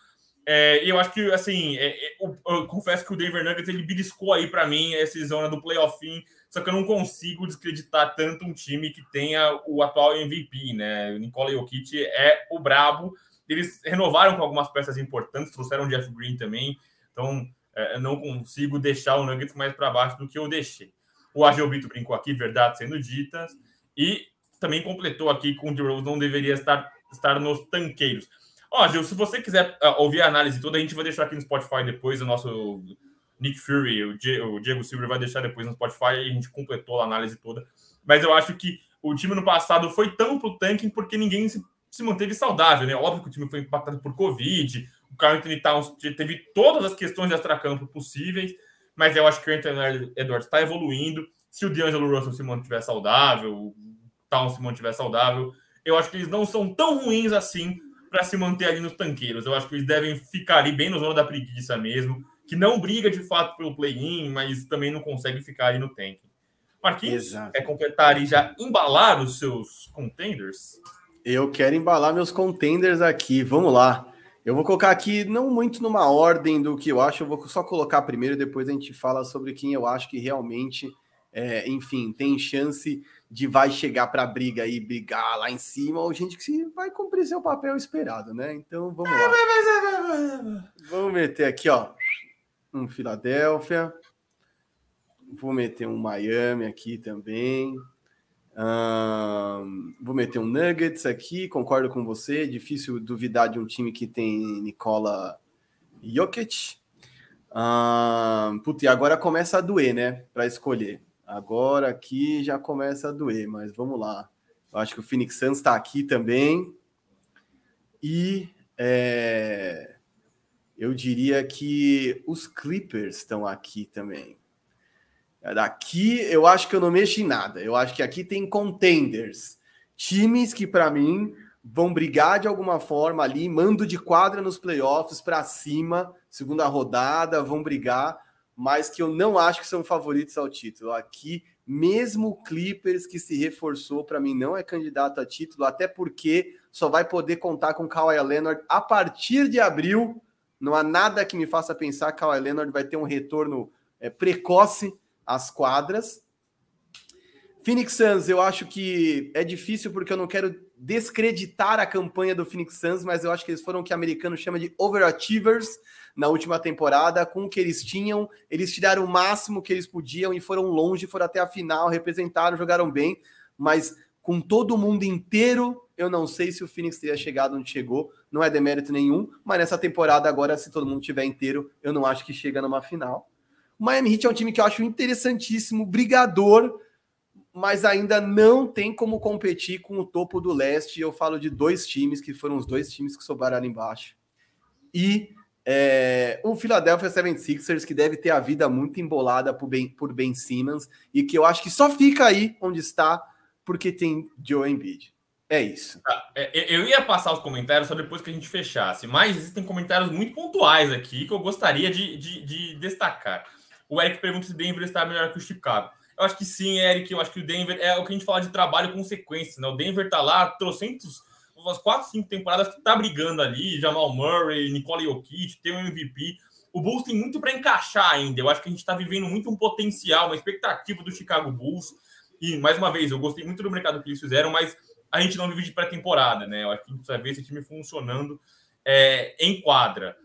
É, eu acho que, assim, é, é eu, eu, confesso que o Denver Nuggets, ele beliscou aí para mim essa zona do playoff só que eu não consigo descreditar tanto um time que tenha o atual MVP, né? O Nikola Jokic é o brabo. Eles renovaram com algumas peças importantes, trouxeram o Jeff Green também. Então, é, eu não consigo deixar o Nuggets mais para baixo do que eu deixei. O Agel Bito brincou aqui, verdade sendo ditas. E também completou aqui com o DeRozan não deveria estar, estar nos tanqueiros. Ó, Gil, se você quiser uh, ouvir a análise toda, a gente vai deixar aqui no Spotify depois o nosso Nick Fury, o, Diego Silva vai deixar depois no Spotify e a gente completou a análise toda. Mas eu acho que o time no passado foi tão pro tanking porque ninguém se, se manteve saudável, né? Óbvio que o time foi impactado por Covid, o Carl Anthony Towns teve todas as questões de extracampo possíveis, mas eu acho que o Anthony Edwards está evoluindo. Se o D'Angelo Russell se mantiver saudável, o Towns se mantiver saudável, eu acho que eles não são tão ruins assim para se manter ali nos tanqueiros. Eu acho que eles devem ficar ali bem no zona da preguiça mesmo que não briga de fato pelo play-in, mas também não consegue ficar aí no tank. Marquinhos, Exato. quer completar e já embalar os seus contenders? Eu quero embalar meus contenders aqui, vamos lá. Eu vou colocar aqui, não muito numa ordem do que eu acho, eu vou só colocar primeiro, depois a gente fala sobre quem eu acho que realmente, é, enfim, tem chance de vai chegar para a briga e brigar lá em cima, ou gente que vai cumprir seu papel esperado, né? Então vamos lá. Vamos meter aqui, ó um Filadélfia. Vou meter um Miami aqui também. Um, vou meter um Nuggets aqui, concordo com você. Difícil duvidar de um time que tem Nicola Jokic. Um, putz, e agora começa a doer, né? Para escolher. Agora aqui já começa a doer, mas vamos lá. Eu acho que o Phoenix Suns está aqui também. E é, eu diria que os Clippers estão aqui também. Daqui eu acho que eu não mexo em nada. Eu acho que aqui tem contenders, times que para mim vão brigar de alguma forma ali, mando de quadra nos playoffs para cima, segunda rodada, vão brigar, mas que eu não acho que são favoritos ao título. Aqui, mesmo o Clippers que se reforçou, para mim não é candidato a título, até porque só vai poder contar com Kawhi Leonard a partir de abril não há nada que me faça pensar que Kawhi Leonard vai ter um retorno é, precoce às quadras. Phoenix Suns, eu acho que é difícil porque eu não quero descreditar a campanha do Phoenix Suns, mas eu acho que eles foram o que o americano chama de overachievers na última temporada, com o que eles tinham, eles tiraram o máximo que eles podiam e foram longe, foram até a final, representaram, jogaram bem, mas com todo mundo inteiro, eu não sei se o Phoenix teria chegado onde chegou não é demérito nenhum, mas nessa temporada agora, se todo mundo tiver inteiro, eu não acho que chega numa final. O Miami Heat é um time que eu acho interessantíssimo, brigador, mas ainda não tem como competir com o topo do leste. Eu falo de dois times, que foram os dois times que sobraram ali embaixo. E é, o Philadelphia 76ers, que deve ter a vida muito embolada por Ben, por ben Simmons, e que eu acho que só fica aí onde está, porque tem Joe Embiid. É isso. Tá, é, eu ia passar os comentários só depois que a gente fechasse, mas existem comentários muito pontuais aqui que eu gostaria de, de, de destacar. O Eric pergunta se Denver está melhor que o Chicago. Eu acho que sim, Eric. Eu acho que o Denver é o que a gente fala de trabalho com sequência. Né? O Denver está lá, trocentos, umas 4, 5 temporadas que está brigando ali. Jamal Murray, Nicole Jokic, tem um MVP. O Bulls tem muito para encaixar ainda. Eu acho que a gente está vivendo muito um potencial, uma expectativa do Chicago Bulls. E, mais uma vez, eu gostei muito do mercado que eles fizeram, mas a gente não vive de pré-temporada, né? Eu acho que a gente vai ver esse time funcionando é, em quadra.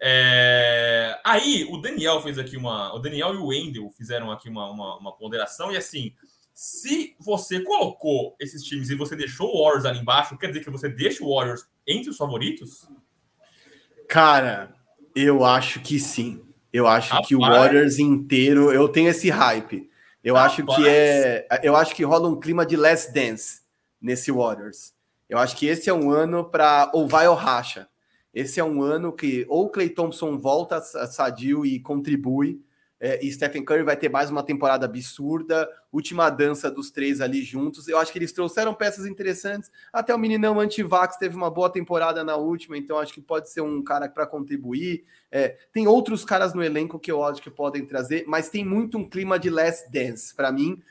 É... Aí o Daniel fez aqui uma. O Daniel e o Wendel fizeram aqui uma, uma, uma, ponderação, e assim, se você colocou esses times e você deixou o Warriors ali embaixo, quer dizer que você deixa o Warriors entre os favoritos? Cara, eu acho que sim. Eu acho Rapaz. que o Warriors inteiro, eu tenho esse hype. Eu Rapaz. acho que é, eu acho que rola um clima de last dance nesse Warriors. Eu acho que esse é um ano para ou vai ou racha. Esse é um ano que ou Clay Thompson volta sadio e contribui, é, e Stephen Curry vai ter mais uma temporada absurda, última dança dos três ali juntos. Eu acho que eles trouxeram peças interessantes. Até o meninão Antivax teve uma boa temporada na última, então acho que pode ser um cara para contribuir. É, tem outros caras no elenco que eu acho que podem trazer, mas tem muito um clima de last dance. Para mim,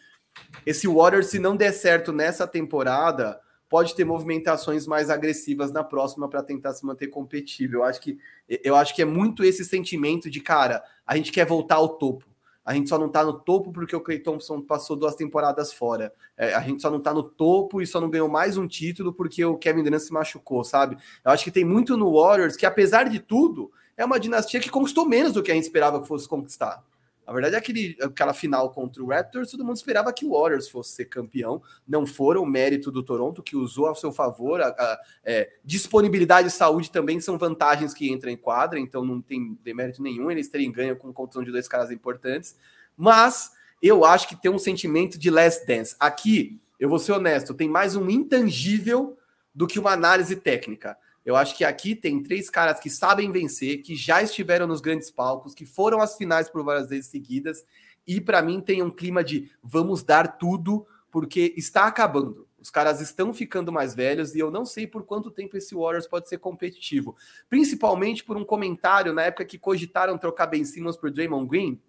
esse Warriors, se não der certo nessa temporada, pode ter movimentações mais agressivas na próxima para tentar se manter competitivo. Eu acho que eu acho que é muito esse sentimento de cara, a gente quer voltar ao topo. A gente só não tá no topo porque o Clay Thompson passou duas temporadas fora. É, a gente só não tá no topo e só não ganhou mais um título porque o Kevin Durant se machucou, sabe? Eu acho que tem muito no Warriors que, apesar de tudo, é uma dinastia que conquistou menos do que a gente esperava que fosse conquistar. A verdade é aquele, aquela final contra o Raptors, todo mundo esperava que o Warriors fosse ser campeão. Não foram o mérito do Toronto, que usou a seu favor. A, a é, disponibilidade e saúde também são vantagens que entram em quadra, então não tem demérito nenhum eles terem ganho com condição de dois caras importantes. Mas eu acho que tem um sentimento de last dance. Aqui, eu vou ser honesto, tem mais um intangível do que uma análise técnica. Eu acho que aqui tem três caras que sabem vencer, que já estiveram nos grandes palcos, que foram às finais por várias vezes seguidas, e para mim tem um clima de vamos dar tudo, porque está acabando. Os caras estão ficando mais velhos e eu não sei por quanto tempo esse Warriors pode ser competitivo. Principalmente por um comentário na época que cogitaram trocar Ben Simmons por Draymond Green.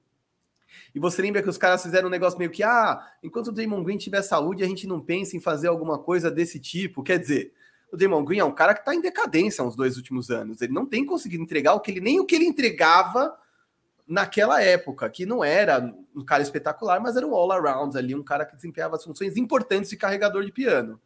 E você lembra que os caras fizeram um negócio meio que, ah, enquanto o Draymond Green tiver saúde, a gente não pensa em fazer alguma coisa desse tipo. Quer dizer, o Damon Green é um cara que está em decadência nos dois últimos anos. Ele não tem conseguido entregar o que ele nem o que ele entregava naquela época, que não era um cara espetacular, mas era um all-around ali, um cara que desempenhava as funções importantes de carregador de piano.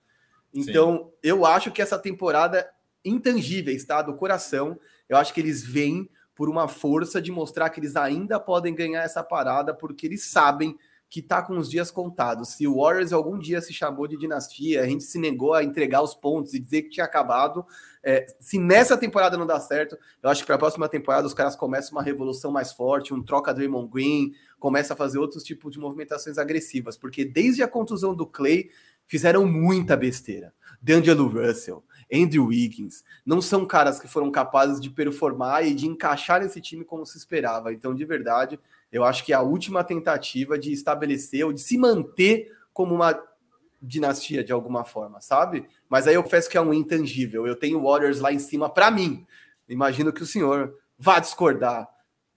Então, Sim. eu acho que essa temporada intangível está do coração. Eu acho que eles vêm por uma força de mostrar que eles ainda podem ganhar essa parada, porque eles sabem que está com os dias contados. Se o Warriors algum dia se chamou de dinastia, a gente se negou a entregar os pontos e dizer que tinha acabado. É, se nessa temporada não dá certo, eu acho que para a próxima temporada os caras começam uma revolução mais forte, um troca Draymond Green, começa a fazer outros tipos de movimentações agressivas, porque desde a contusão do Clay fizeram muita besteira. D'Angelo Russell, Andrew Wiggins, não são caras que foram capazes de performar e de encaixar esse time como se esperava. Então, de verdade, eu acho que é a última tentativa de estabelecer ou de se manter como uma dinastia de alguma forma, sabe? Mas aí eu confesso que é um intangível. Eu tenho Warriors lá em cima para mim. Imagino que o senhor vá discordar,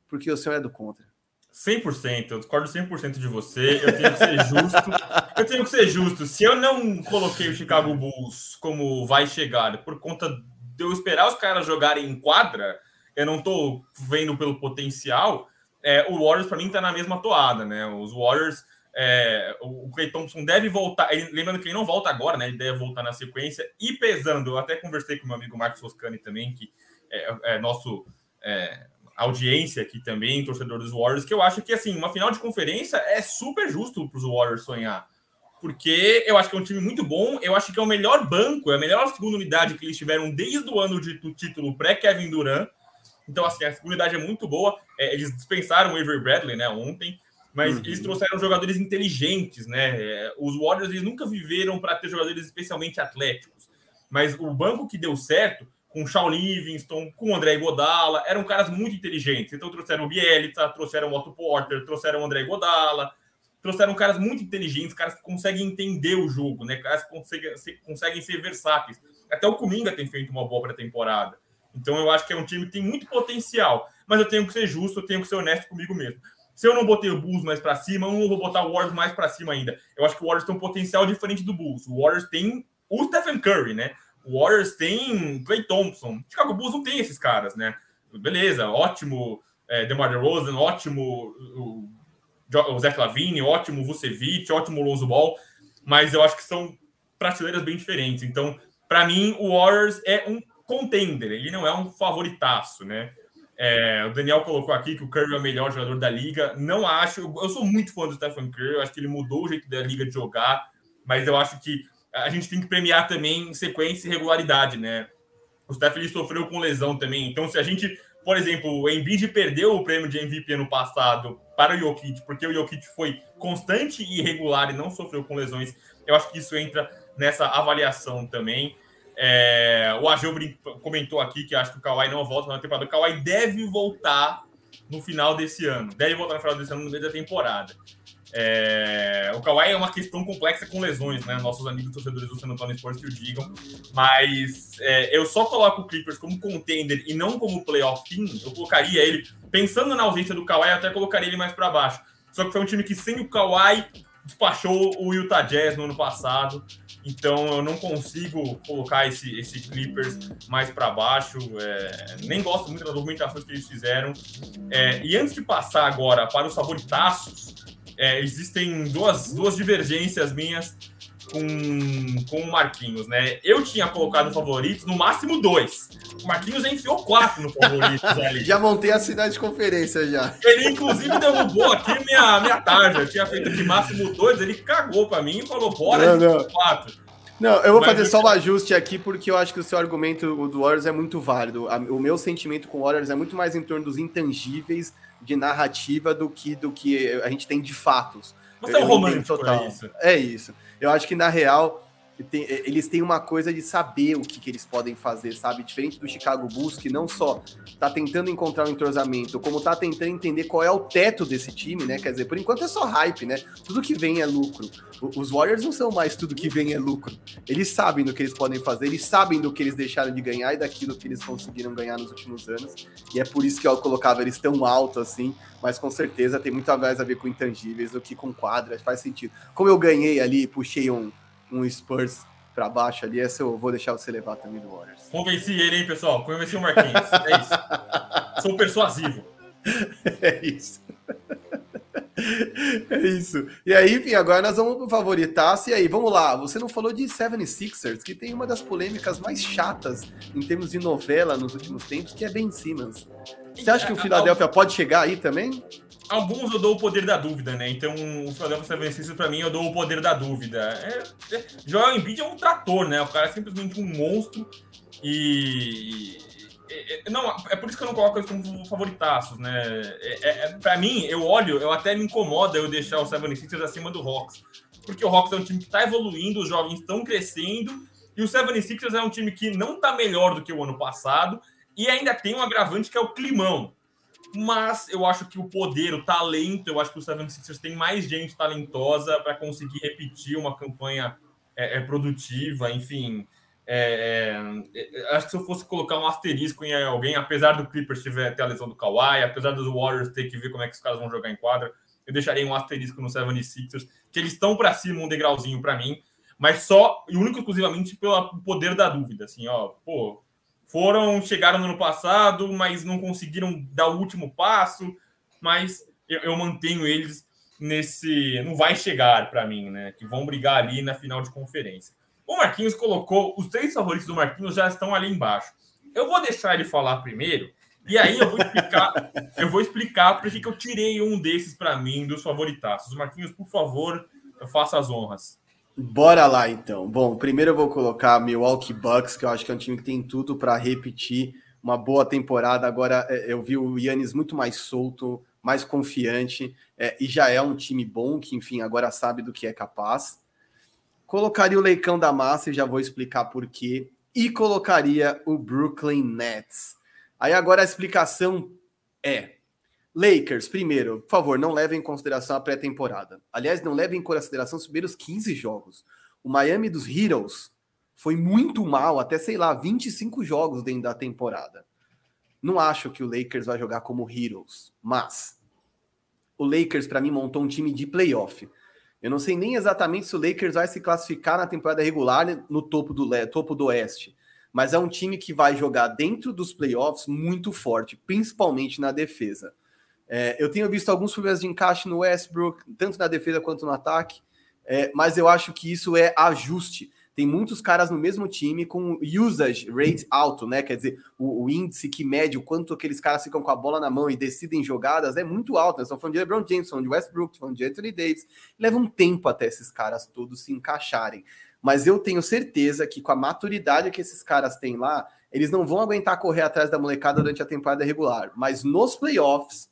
porque o senhor é do contra. 100%, eu discordo 100% de você. Eu tenho que ser justo. eu tenho que ser justo. Se eu não coloquei o Chicago Bulls como vai chegar por conta de eu esperar os caras jogarem em quadra, eu não tô vendo pelo potencial é, o Warriors, para mim, está na mesma toada, né? Os Warriors, é, o Clay Thompson deve voltar. Ele, lembrando que ele não volta agora, né? Ele deve voltar na sequência. E pesando, eu até conversei com meu amigo Marcos Foscani também, que é, é nosso é, audiência aqui também, torcedor dos Warriors, que eu acho que, assim, uma final de conferência é super justo para os Warriors sonhar. Porque eu acho que é um time muito bom, eu acho que é o melhor banco, é a melhor segunda unidade que eles tiveram desde o ano de, do título pré-Kevin Durant. Então, assim, a seguridade é muito boa. É, eles dispensaram o Avery Bradley, né, ontem, mas uhum. eles trouxeram jogadores inteligentes, né? É, os Warriors eles nunca viveram para ter jogadores especialmente atléticos, mas o banco que deu certo com o Shawn Livingston, com o André Godala, eram caras muito inteligentes. Então trouxeram o Bielitsa, trouxeram o Otto Porter, trouxeram o André Godala, trouxeram caras muito inteligentes, caras que conseguem entender o jogo, né? Caras que conseguem, conseguem ser versáteis. Até o Kuminga tem feito uma boa pré-temporada. Então eu acho que é um time que tem muito potencial, mas eu tenho que ser justo, eu tenho que ser honesto comigo mesmo. Se eu não botei o Bulls mais para cima, eu não vou botar o Warriors mais para cima ainda. Eu acho que o Warriors tem um potencial diferente do Bulls. O Warriors tem o Stephen Curry, né? O Warriors tem Clay Thompson. O Chicago Bulls não tem esses caras, né? Beleza, ótimo é, DeMar DeRozan, ótimo o, o Zach Lavine, ótimo Vucevic, ótimo Lonzo Ball, mas eu acho que são prateleiras bem diferentes. Então, para mim, o Warriors é um contender, ele não é um favoritaço, né? É, o Daniel colocou aqui que o Curry é o melhor jogador da liga. Não acho, eu sou muito fã do Stephen Curry, eu acho que ele mudou o jeito da liga de jogar, mas eu acho que a gente tem que premiar também sequência e regularidade, né? O Stephen sofreu com lesão também, então se a gente, por exemplo, o Embiid perdeu o prêmio de MVP ano passado para o Jokic, porque o Jokic foi constante e regular e não sofreu com lesões, eu acho que isso entra nessa avaliação também. É, o Agil comentou aqui que acho que o Kawhi não volta na temporada. O Kawhi deve voltar no final desse ano. Deve voltar no final desse ano, no meio da temporada. É, o Kawhi é uma questão complexa com lesões, né? Nossos amigos torcedores do San Antonio que o digam. Mas é, eu só coloco o Clippers como contender e não como playoff fim. Eu colocaria ele, pensando na ausência do Kawhi, eu até colocaria ele mais para baixo. Só que foi um time que sem o Kawhi despachou o Utah Jazz no ano passado. Então eu não consigo colocar esse, esse Clippers mais para baixo. É, nem gosto muito das movimentações que eles fizeram. É, e antes de passar agora para os favoritaços, é, existem duas, duas divergências minhas com, com o Marquinhos, né? Eu tinha colocado favoritos no máximo dois. O Marquinhos já enfiou quatro no favoritos ali. já montei a cidade de conferência já. Ele, inclusive, derrubou aqui minha, minha tarja. Eu tinha feito aqui máximo dois, ele cagou para mim e falou: bora, não, não. quatro. Não, eu vou Mas fazer só um ajuste aqui porque eu acho que o seu argumento do Warriors é muito válido. O meu sentimento com o Warriors é muito mais em torno dos intangíveis de narrativa do que do que a gente tem de fatos. Você é um romântico, total. É isso. É isso. Eu acho que na real tem, eles têm uma coisa de saber o que, que, eles podem fazer, sabe? Diferente do Chicago Bulls, que não só tá tentando encontrar um entrosamento, como tá tentando entender qual é o teto desse time, né? Quer dizer, por enquanto é só hype, né? Tudo que vem é lucro. Os Warriors não são mais tudo que vem é lucro. Eles sabem do que eles podem fazer, eles sabem do que eles deixaram de ganhar e daquilo que eles conseguiram ganhar nos últimos anos. E é por isso que eu colocava eles tão alto assim, mas com certeza tem muito mais a ver com intangíveis do que com quadras, faz sentido. Como eu ganhei ali, puxei um um Spurs para baixo ali, essa eu vou deixar você levar também do Warriors. Convenci ele, hein, pessoal? Convenci o Marquinhos. É isso. Sou persuasivo. É isso. É isso. E aí, enfim, agora nós vamos favoritar. E aí, vamos lá. Você não falou de 76ers, que tem uma das polêmicas mais chatas em termos de novela nos últimos tempos, que é Ben Simmons. Você acha que o Philadelphia pode chegar aí também? Alguns eu dou o poder da dúvida, né? Então, o Philadelphia 76 para mim eu dou o poder da dúvida. É, é, Joel Embiid é um trator, né? O cara é simplesmente um monstro e, é, não, é por isso que eu não coloco eles como favoritaços, né? É, é, para mim, eu olho, eu até me incomoda eu deixar o 76ers acima do Hawks, porque o Hawks é um time que está evoluindo, os jovens estão crescendo e o 76ers é um time que não está melhor do que o ano passado e ainda tem um agravante que é o climão mas eu acho que o poder, o talento, eu acho que o Seven Sixers tem mais gente talentosa para conseguir repetir uma campanha é, é produtiva, enfim. É, é, acho que se eu fosse colocar um asterisco em alguém, apesar do Clippers tiver ter a lesão do Kawhi, apesar dos Warriors ter que ver como é que os caras vão jogar em quadra, eu deixaria um asterisco no Seven Sixers, que eles estão para cima um degrauzinho para mim, mas só e único exclusivamente pelo poder da dúvida, assim, ó, pô, foram, chegaram no ano passado, mas não conseguiram dar o último passo. Mas eu, eu mantenho eles nesse. Não vai chegar para mim, né? Que vão brigar ali na final de conferência. O Marquinhos colocou. Os três favoritos do Marquinhos já estão ali embaixo. Eu vou deixar ele falar primeiro. E aí eu vou explicar, eu vou explicar por que eu tirei um desses para mim dos favoritaços. Marquinhos, por favor, faça as honras. Bora lá então. Bom, primeiro eu vou colocar Milwaukee Bucks, que eu acho que é um time que tem tudo para repetir uma boa temporada. Agora é, eu vi o Yannis muito mais solto, mais confiante, é, e já é um time bom, que enfim, agora sabe do que é capaz. Colocaria o Leicão da Massa e já vou explicar por quê. E colocaria o Brooklyn Nets. Aí agora a explicação é: Lakers, primeiro, por favor, não levem em consideração a pré-temporada. Aliás, não levem em consideração os primeiros 15 jogos. O Miami dos Heroes foi muito mal, até sei lá, 25 jogos dentro da temporada. Não acho que o Lakers vai jogar como Heroes, mas o Lakers, para mim, montou um time de playoff. Eu não sei nem exatamente se o Lakers vai se classificar na temporada regular no topo do, topo do Oeste, mas é um time que vai jogar dentro dos playoffs muito forte, principalmente na defesa. É, eu tenho visto alguns problemas de encaixe no Westbrook, tanto na defesa quanto no ataque, é, mas eu acho que isso é ajuste. tem muitos caras no mesmo time com usage rate alto, né? Quer dizer, o, o índice que mede o quanto aqueles caras ficam com a bola na mão e decidem jogadas é muito alto. Nós estamos falando de LeBron James, falando de Westbrook, falando de Anthony Davis. Leva um tempo até esses caras todos se encaixarem. Mas eu tenho certeza que com a maturidade que esses caras têm lá, eles não vão aguentar correr atrás da molecada durante a temporada regular. Mas nos playoffs,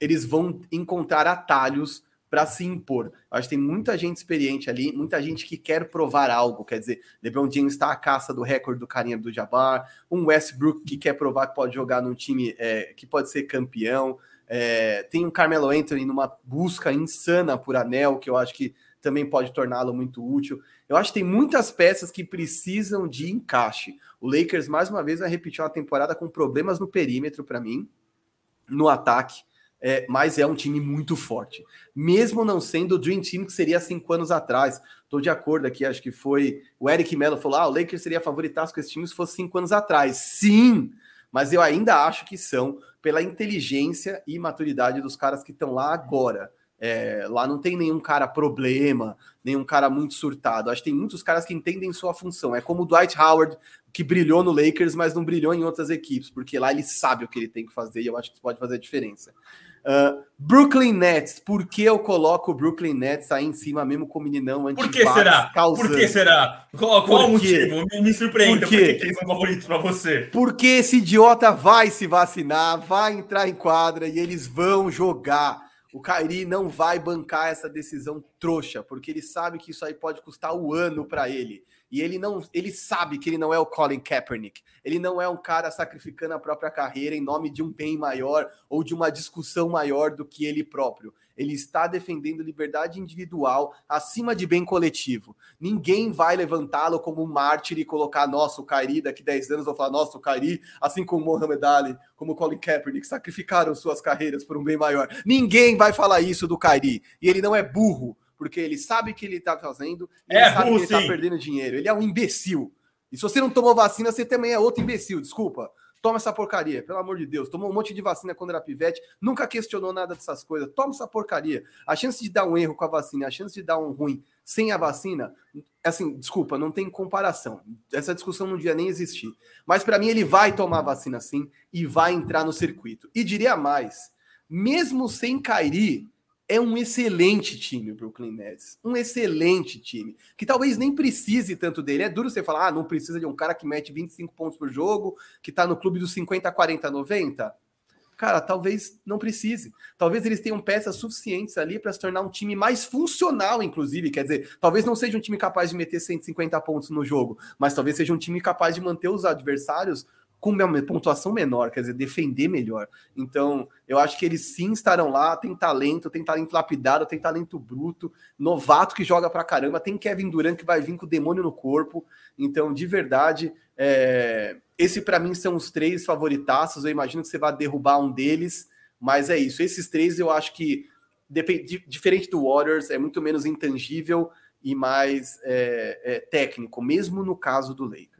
eles vão encontrar atalhos para se impor. Acho que tem muita gente experiente ali, muita gente que quer provar algo. Quer dizer, LeBron James está à caça do recorde do carinha do Jabbar, um Westbrook que quer provar que pode jogar num time é, que pode ser campeão. É, tem um Carmelo Anthony numa busca insana por anel, que eu acho que também pode torná-lo muito útil. Eu acho que tem muitas peças que precisam de encaixe. O Lakers, mais uma vez, vai repetir uma temporada com problemas no perímetro para mim, no ataque é, mas é um time muito forte. Mesmo não sendo o Dream Team que seria cinco anos atrás. Estou de acordo aqui, acho que foi. O Eric Mello falou: ah, o Lakers seria favoritaço com esse time se fosse cinco anos atrás. Sim! Mas eu ainda acho que são pela inteligência e maturidade dos caras que estão lá agora. É, lá não tem nenhum cara problema, nenhum cara muito surtado. Acho que tem muitos caras que entendem sua função. É como o Dwight Howard, que brilhou no Lakers, mas não brilhou em outras equipes, porque lá ele sabe o que ele tem que fazer e eu acho que isso pode fazer a diferença. Uh, Brooklyn Nets, por que eu coloco o Brooklyn Nets aí em cima, mesmo com o meninão Por que será? Causando? Por que será? Qual, qual o motivo? Me, me surpreenda, por, que eles são favoritos para você? Porque esse idiota vai se vacinar, vai entrar em quadra e eles vão jogar. O Kairi não vai bancar essa decisão trouxa, porque ele sabe que isso aí pode custar o ano para ele. E ele não, ele sabe que ele não é o Colin Kaepernick. Ele não é um cara sacrificando a própria carreira em nome de um bem maior ou de uma discussão maior do que ele próprio. Ele está defendendo liberdade individual acima de bem coletivo. Ninguém vai levantá-lo como um mártir e colocar, nossa, o Kairi, daqui 10 anos vou falar, nossa, o Kairi, assim como Mohamed Ali, como Colin Kaepernick, sacrificaram suas carreiras por um bem maior. Ninguém vai falar isso do Kairi. E ele não é burro porque ele sabe que ele está fazendo, ele é, sabe que ele está perdendo dinheiro. Ele é um imbecil. E se você não tomou vacina, você também é outro imbecil, desculpa. Toma essa porcaria, pelo amor de Deus. Tomou um monte de vacina quando era pivete, nunca questionou nada dessas coisas. Toma essa porcaria. A chance de dar um erro com a vacina, a chance de dar um ruim sem a vacina, assim, desculpa, não tem comparação. Essa discussão não devia nem existir. Mas para mim, ele vai tomar a vacina sim e vai entrar no circuito. E diria mais, mesmo sem Kairi, é um excelente time, o Brooklyn Nets. Um excelente time. Que talvez nem precise tanto dele. É duro você falar, ah, não precisa de um cara que mete 25 pontos por jogo, que tá no clube dos 50, 40, 90. Cara, talvez não precise. Talvez eles tenham peças suficientes ali para se tornar um time mais funcional, inclusive. Quer dizer, talvez não seja um time capaz de meter 150 pontos no jogo, mas talvez seja um time capaz de manter os adversários com pontuação menor, quer dizer, defender melhor. Então, eu acho que eles sim estarão lá, tem talento, tem talento lapidado, tem talento bruto, novato que joga pra caramba, tem Kevin Durant que vai vir com o demônio no corpo. Então, de verdade, é... esse para mim são os três favoritaços. Eu imagino que você vai derrubar um deles, mas é isso. Esses três eu acho que, diferente do Warriors, é muito menos intangível e mais é, é, técnico, mesmo no caso do Lakers.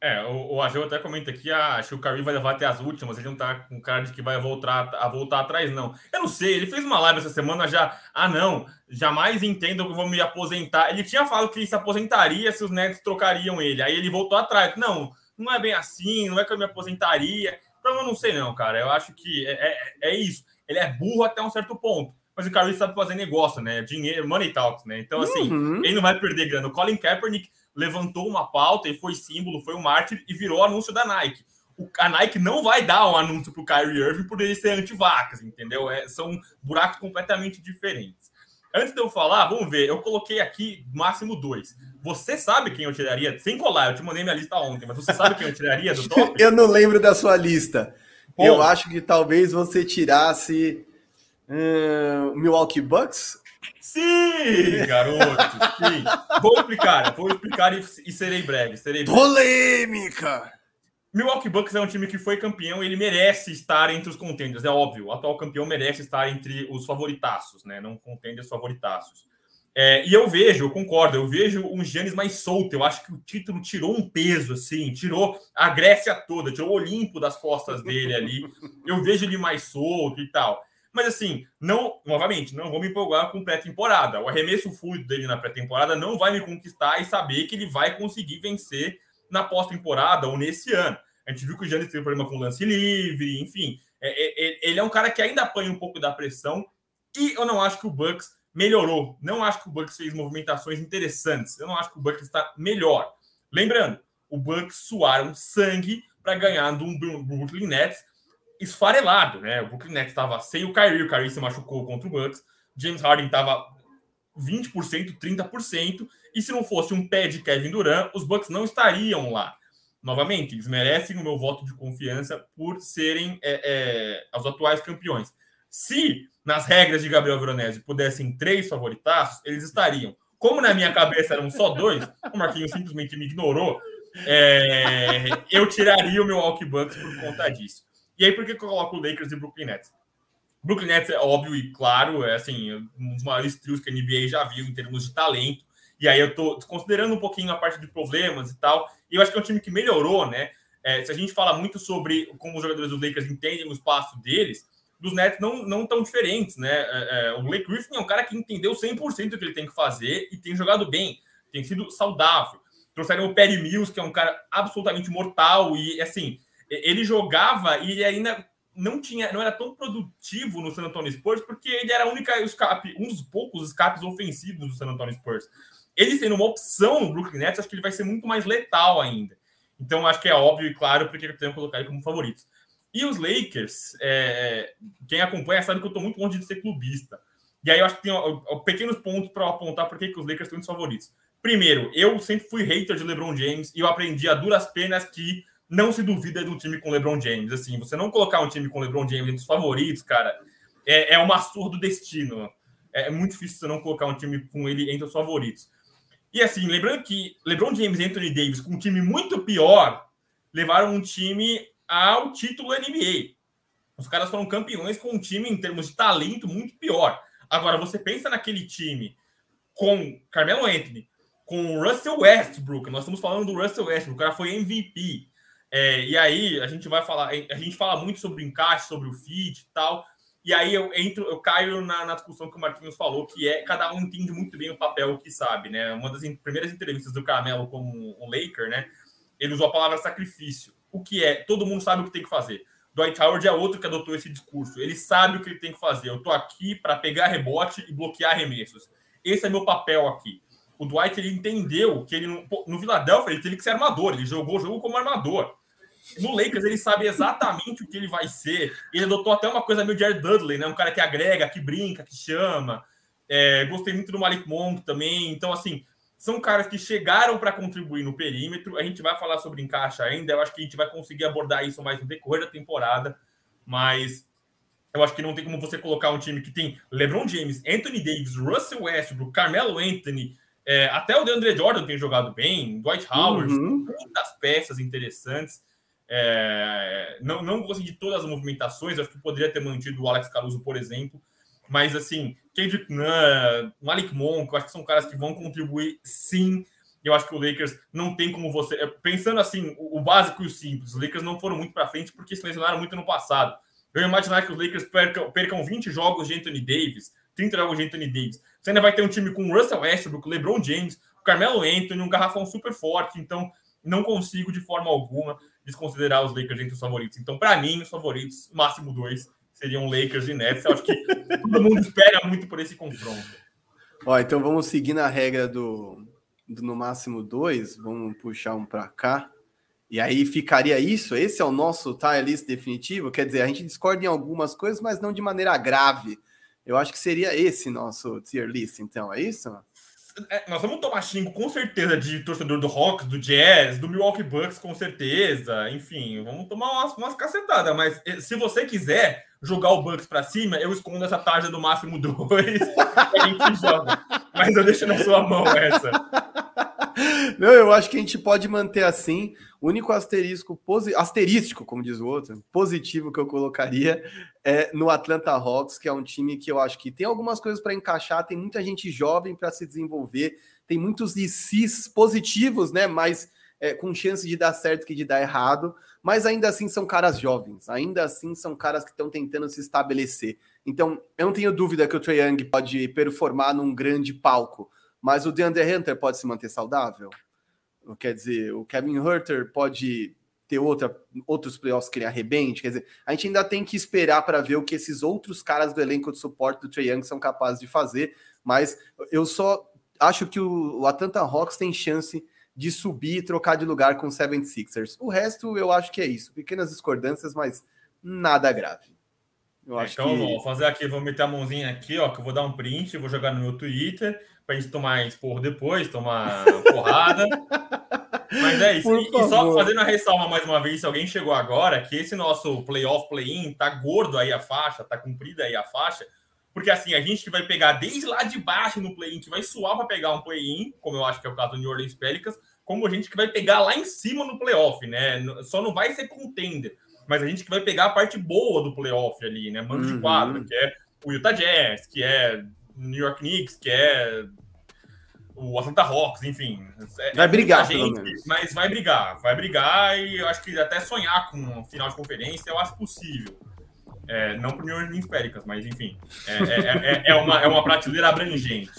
É, o, o até comenta aqui, ah, acho que o Curry vai levar até as últimas, ele não tá com cara de que vai voltar a voltar atrás, não. Eu não sei, ele fez uma live essa semana já, ah, não, jamais entendo que eu vou me aposentar. Ele tinha falado que se aposentaria se os Nets trocariam ele, aí ele voltou atrás. Não, não é bem assim, não é que eu me aposentaria. Então eu não sei não, cara, eu acho que é, é, é isso. Ele é burro até um certo ponto. Mas o Curry sabe fazer negócio, né? Dinheiro, money talks, né? Então, assim, uhum. ele não vai perder grana. O Colin Kaepernick levantou uma pauta e foi símbolo, foi um mártir e virou anúncio da Nike. O, a Nike não vai dar um anúncio para o Kyrie Irving por ele ser anti-vacas, entendeu? É, são buracos completamente diferentes. Antes de eu falar, vamos ver, eu coloquei aqui máximo dois. Você sabe quem eu tiraria? Sem colar, eu te mandei minha lista ontem, mas você sabe quem eu tiraria do top? eu não lembro da sua lista. Bom, eu acho que talvez você tirasse uh, Milwaukee Bucks Sim, garoto, sim. Vou explicar, vou explicar e, e serei breve. Serei breve. Polêmica! Milwaukee Bucks é um time que foi campeão, ele merece estar entre os contenders, é óbvio. O atual campeão merece estar entre os favoritaços, né? Não contenders favoritaços. É, e eu vejo, eu concordo, eu vejo um Giannis mais solto. Eu acho que o título tirou um peso, assim, tirou a Grécia toda, tirou o Olimpo das costas dele ali. Eu vejo ele mais solto e tal. Mas assim, não, novamente, não vou me empolgar com pré-temporada. O arremesso fluido dele na pré-temporada não vai me conquistar e saber que ele vai conseguir vencer na pós-temporada ou nesse ano. A gente viu que o Giannis teve problema com lance livre, enfim. É, é, é, ele é um cara que ainda apanha um pouco da pressão e eu não acho que o Bucks melhorou. Não acho que o Bucks fez movimentações interessantes. Eu não acho que o Bucks está melhor. Lembrando, o Bucks suaram sangue para ganhar do Brooklyn Nets esfarelado, né? O Brooklyn Nets estava sem o Kyrie, o Kyrie se machucou contra o Bucks, James Harden estava 20%, 30%, e se não fosse um pé de Kevin Durant, os Bucks não estariam lá. Novamente, eles merecem o meu voto de confiança por serem é, é, os atuais campeões. Se, nas regras de Gabriel Veronese, pudessem três favoritaços, eles estariam. Como na minha cabeça eram só dois, o Marquinhos simplesmente me ignorou, é, eu tiraria o meu Milwaukee Bucks por conta disso. E aí, por que eu coloco o Lakers e Brooklyn Nets? Brooklyn Nets é óbvio e claro, é assim, um dos maiores trios que a NBA já viu em termos de talento. E aí eu tô considerando um pouquinho a parte de problemas e tal. E eu acho que é um time que melhorou, né? É, se a gente fala muito sobre como os jogadores dos Lakers entendem o espaço deles, dos Nets não, não tão diferentes, né? É, é, o Blake Griffin é um cara que entendeu 100% o que ele tem que fazer e tem jogado bem, tem sido saudável. Trouxeram o Perry Mills, que é um cara absolutamente mortal e, assim, ele jogava e ele ainda não tinha, não era tão produtivo no San Antonio Spurs porque ele era a única escape, um dos poucos escapes ofensivos do San Antonio Spurs. Ele sendo uma opção no Brooklyn Nets, acho que ele vai ser muito mais letal ainda. Então acho que é óbvio e claro porque eu tenho que colocar ele como favorito. E os Lakers, é, quem acompanha sabe que eu estou muito longe de ser clubista. E aí eu acho que tem ó, ó, pequenos pontos para apontar por que os Lakers estão os favoritos. Primeiro, eu sempre fui hater de LeBron James e eu aprendi a duras penas que não se duvida de um time com LeBron James. Assim, você não colocar um time com LeBron James entre os favoritos, cara, é, é uma surra do destino. É, é muito difícil você não colocar um time com ele entre os favoritos. E assim, lembrando que LeBron James e Anthony Davis, com um time muito pior, levaram um time ao título NBA. Os caras foram campeões com um time, em termos de talento, muito pior. Agora, você pensa naquele time com Carmelo Anthony, com Russell Westbrook, nós estamos falando do Russell Westbrook, o cara foi MVP, é, e aí a gente vai falar, a gente fala muito sobre o encaixe, sobre o fit e tal. E aí eu entro, eu caio na, na, discussão que o Marquinhos falou, que é cada um entende muito bem o papel que sabe, né? Uma das primeiras entrevistas do Carmelo como um Laker, né? Ele usou a palavra sacrifício. O que é? Todo mundo sabe o que tem que fazer. Dwight Howard é outro que adotou esse discurso. Ele sabe o que ele tem que fazer. Eu tô aqui para pegar rebote e bloquear arremessos. Esse é meu papel aqui. O Dwight ele entendeu que ele no, no Philadelphia ele teve que ser armador. Ele jogou o jogo como armador. No Lakers, ele sabe exatamente o que ele vai ser. Ele adotou até uma coisa meio Jared Dudley, né? Um cara que agrega, que brinca, que chama. É, gostei muito do Malik Monk também. Então, assim, são caras que chegaram para contribuir no perímetro. A gente vai falar sobre encaixe ainda. Eu acho que a gente vai conseguir abordar isso mais no decorrer da temporada. Mas eu acho que não tem como você colocar um time que tem LeBron James, Anthony Davis, Russell Westbrook, Carmelo Anthony, é, até o DeAndre Jordan tem jogado bem, Dwight Howard, uhum. muitas peças interessantes. É, não, não consegui todas as movimentações, acho que poderia ter mantido o Alex Caruso, por exemplo. Mas, assim, Kendrick Nunn, Malik Monk, eu acho que são caras que vão contribuir sim. Eu acho que o Lakers não tem como você. É, pensando assim, o, básico e o simples, os Lakers não foram muito para frente porque se lesionaram muito no passado. Eu imaginar que os Lakers percam, percam 20 jogos de Anthony Davis, 30 jogos de Anthony Davis. Você ainda vai ter um time com Russell Westbrook, LeBron James, Carmelo Anthony, um garrafão super forte. Então, não consigo de forma alguma desconsiderar os Lakers entre os favoritos. Então, para mim, os favoritos, máximo dois, seriam Lakers e Nets. Eu acho que todo mundo espera muito por esse confronto. Ó, então vamos seguir na regra do, do no máximo dois. Vamos puxar um para cá. E aí ficaria isso? Esse é o nosso tier list definitivo? Quer dizer, a gente discorda em algumas coisas, mas não de maneira grave. Eu acho que seria esse nosso tier list, então, é isso? É, nós vamos tomar xingo com certeza de torcedor do Rocks, do Jazz, do Milwaukee Bucks, com certeza. Enfim, vamos tomar umas, umas cacetadas. Mas eh, se você quiser jogar o Bucks para cima, eu escondo essa tarja do máximo dois e a gente joga. Mas eu deixo na sua mão essa. Não, eu acho que a gente pode manter assim. O único asterisco, asterístico, como diz o outro, positivo que eu colocaria é no Atlanta Hawks, que é um time que eu acho que tem algumas coisas para encaixar, tem muita gente jovem para se desenvolver, tem muitos ICs positivos, né? Mas é, com chance de dar certo que de dar errado. mas ainda assim são caras jovens, ainda assim são caras que estão tentando se estabelecer. Então, eu não tenho dúvida que o Trae Young pode performar num grande palco, mas o DeAndre Hunter pode se manter saudável? Quer dizer, o Kevin Hunter pode ter outra, outros playoffs que ele arrebente. Quer dizer, a gente ainda tem que esperar para ver o que esses outros caras do elenco de suporte do Trae Young são capazes de fazer. Mas eu só acho que o, o Atlanta Hawks tem chance de subir e trocar de lugar com o 76ers. O resto eu acho que é isso. Pequenas discordâncias, mas nada grave. Eu acho então, que... vou fazer aqui, vou meter a mãozinha aqui, ó, que eu vou dar um print, vou jogar no meu Twitter, pra gente tomar esporro depois, tomar porrada. Mas é isso. E, e, só fazendo a ressalva mais uma vez, se alguém chegou agora, que esse nosso playoff, play-in, tá gordo aí a faixa, tá comprida aí a faixa, porque assim, a gente vai pegar desde lá de baixo no play-in, que vai suar para pegar um play-in, como eu acho que é o caso do New Orleans Pelicans, como a gente que vai pegar lá em cima no playoff, né? Só não vai ser contender, mas a gente que vai pegar a parte boa do playoff ali, né? Mano uhum. de quadro, que é o Utah Jazz, que é New York Knicks, que é o Atlanta Hawks, enfim. É, vai brigar, gente, mas vai brigar, vai brigar e eu acho que até sonhar com um final de conferência eu acho possível. É, não para o New Orleans Pelicans, mas enfim, é, é, é, é, uma, é uma prateleira abrangente.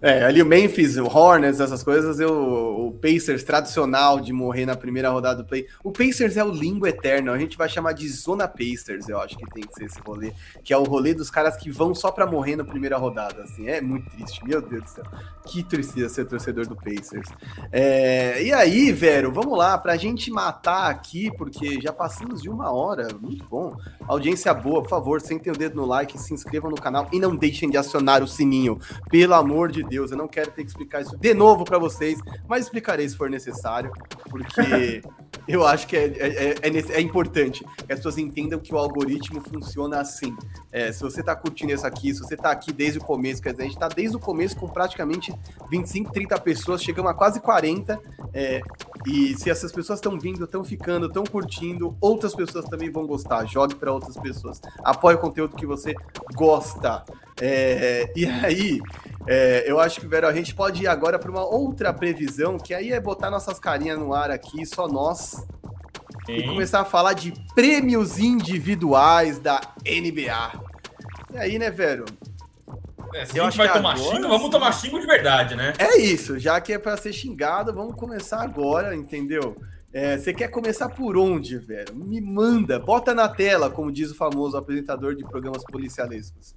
É, ali o Memphis, o Hornets, essas coisas, eu, o Pacers tradicional de morrer na primeira rodada do play. O Pacers é o limbo eterno, a gente vai chamar de Zona Pacers, eu acho que tem que ser esse rolê, que é o rolê dos caras que vão só pra morrer na primeira rodada, assim, é muito triste, meu Deus do céu. Que tristeza ser torcedor do Pacers. É, e aí, Vero, vamos lá, pra gente matar aqui, porque já passamos de uma hora, muito bom. Audiência boa, por favor, sentem o dedo no like, se inscrevam no canal e não deixem de acionar o sininho, pelo amor de Deus, eu não quero ter que explicar isso de novo para vocês, mas explicarei se for necessário, porque eu acho que é, é, é, é, importante que as pessoas entendam que o algoritmo funciona assim. É, se você está curtindo isso aqui, se você está aqui desde o começo, quer dizer, a gente está desde o começo com praticamente 25, 30 pessoas, chegamos a quase 40, é, e se essas pessoas estão vindo, estão ficando, estão curtindo, outras pessoas também vão gostar. Jogue para outras pessoas. Apoie o conteúdo que você gosta. É, e aí, é, eu acho que, Vero, a gente pode ir agora para uma outra previsão, que aí é botar nossas carinhas no ar aqui, só nós, Sim. e começar a falar de prêmios individuais da NBA. E aí, né, Vero? É, se eu a gente vai tomar agora, xingo, vamos tomar xingo de verdade, né? É isso, já que é para ser xingado, vamos começar agora, entendeu? É, você quer começar por onde, velho? Me manda, bota na tela, como diz o famoso apresentador de programas policialescos.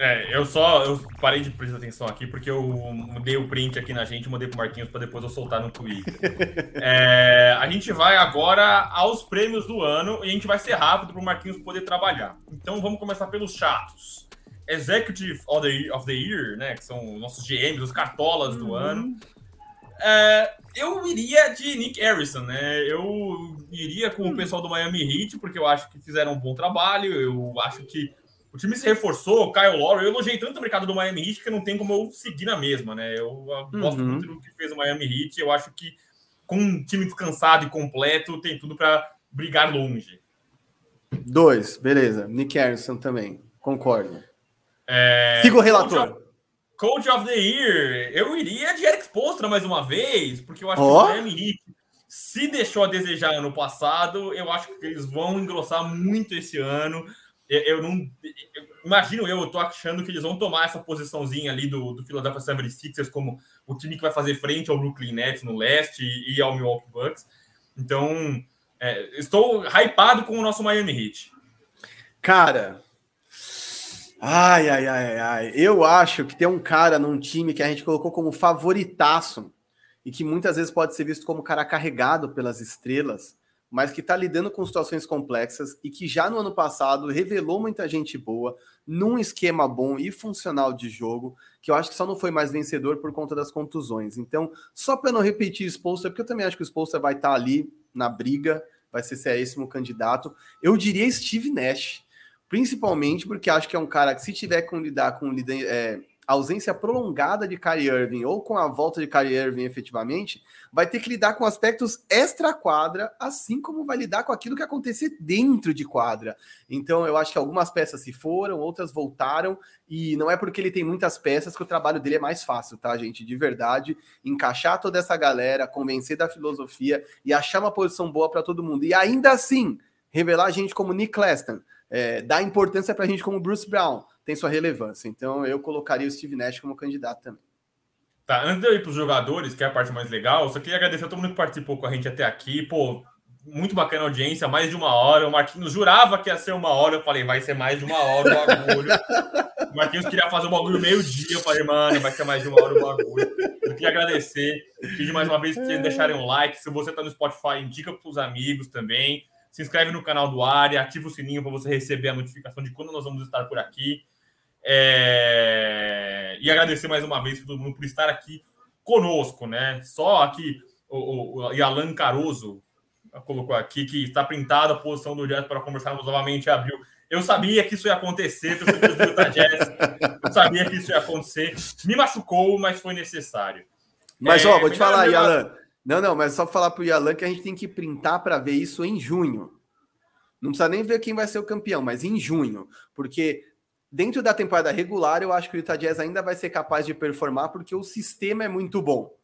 É, eu só eu parei de prestar atenção aqui porque eu mudei o print aqui na gente mandei pro Marquinhos para depois eu soltar no Twitter. é, a gente vai agora aos prêmios do ano e a gente vai ser rápido para o Marquinhos poder trabalhar. Então vamos começar pelos chatos. Executive of the, of the Year, né? Que são nossos GMs, os cartolas do uhum. ano. É, eu iria de Nick Harrison, né? Eu iria com o hum. pessoal do Miami Heat, porque eu acho que fizeram um bom trabalho. Eu acho que o time se reforçou, Kyle Lowry. Eu elogiei tanto o mercado do Miami Heat que não tem como eu seguir na mesma, né? Eu gosto uhum. muito do que fez o Miami Heat. Eu acho que com um time descansado e completo, tem tudo para brigar longe. Dois, beleza. Nick Harrison também, concordo. É... Siga o relator. Coach of, Coach of, the Year, eu iria de Eric Postra mais uma vez, porque eu acho oh. que o Miami Heat se deixou a desejar ano passado, eu acho que eles vão engrossar muito esse ano eu, não. Eu, imagino eu, eu tô achando que eles vão tomar essa posiçãozinha ali do, do Philadelphia 76ers como o time que vai fazer frente ao Brooklyn Nets no leste e, e ao Milwaukee Bucks. Então, é, estou hypado com o nosso Miami Heat. Cara, ai, ai, ai, ai. Eu acho que tem um cara num time que a gente colocou como favoritaço e que muitas vezes pode ser visto como cara carregado pelas estrelas mas que está lidando com situações complexas e que já no ano passado revelou muita gente boa, num esquema bom e funcional de jogo, que eu acho que só não foi mais vencedor por conta das contusões. Então, só para não repetir Spolster, porque eu também acho que o Spolster vai estar tá ali na briga, vai ser seríssimo candidato, eu diria Steve Nash, principalmente porque acho que é um cara que se tiver com lidar com é, ausência prolongada de Kyrie Irving ou com a volta de Kyrie Irving efetivamente, vai ter que lidar com aspectos extra-quadra, assim como vai lidar com aquilo que acontecer dentro de quadra. Então, eu acho que algumas peças se foram, outras voltaram, e não é porque ele tem muitas peças que o trabalho dele é mais fácil, tá, gente? De verdade, encaixar toda essa galera, convencer da filosofia e achar uma posição boa para todo mundo. E ainda assim, revelar gente como Nick Claston, é, dar importância para gente como Bruce Brown, tem sua relevância. Então, eu colocaria o Steve Nash como candidato também. Tá, antes de eu ir para os jogadores, que é a parte mais legal, só queria agradecer a todo mundo que participou com a gente até aqui. Pô, muito bacana a audiência, mais de uma hora. O Marquinhos jurava que ia ser uma hora. Eu falei, vai ser mais de uma hora o bagulho. o Marquinhos queria fazer o bagulho meio-dia. Eu falei, mano, vai ser mais de uma hora o bagulho. Eu queria agradecer. Pedir mais uma vez que vocês deixarem um like. Se você está no Spotify, indica para os amigos também. Se inscreve no canal do Área, ativa o sininho para você receber a notificação de quando nós vamos estar por aqui. É... E agradecer mais uma vez todo mundo por estar aqui conosco, né? Só aqui o, o, o Alan Caroso colocou aqui que está printada a posição do Jazz para conversarmos novamente em abril. Eu sabia que isso ia acontecer, eu sabia que isso ia acontecer. Me machucou, mas foi necessário. Mas, é, ó, vou te falar, Yalan. Não, não, mas só falar para o Yalan que a gente tem que printar para ver isso em junho. Não precisa nem ver quem vai ser o campeão, mas em junho. Porque dentro da temporada regular, eu acho que o Utah Jazz ainda vai ser capaz de performar porque o sistema é muito bom.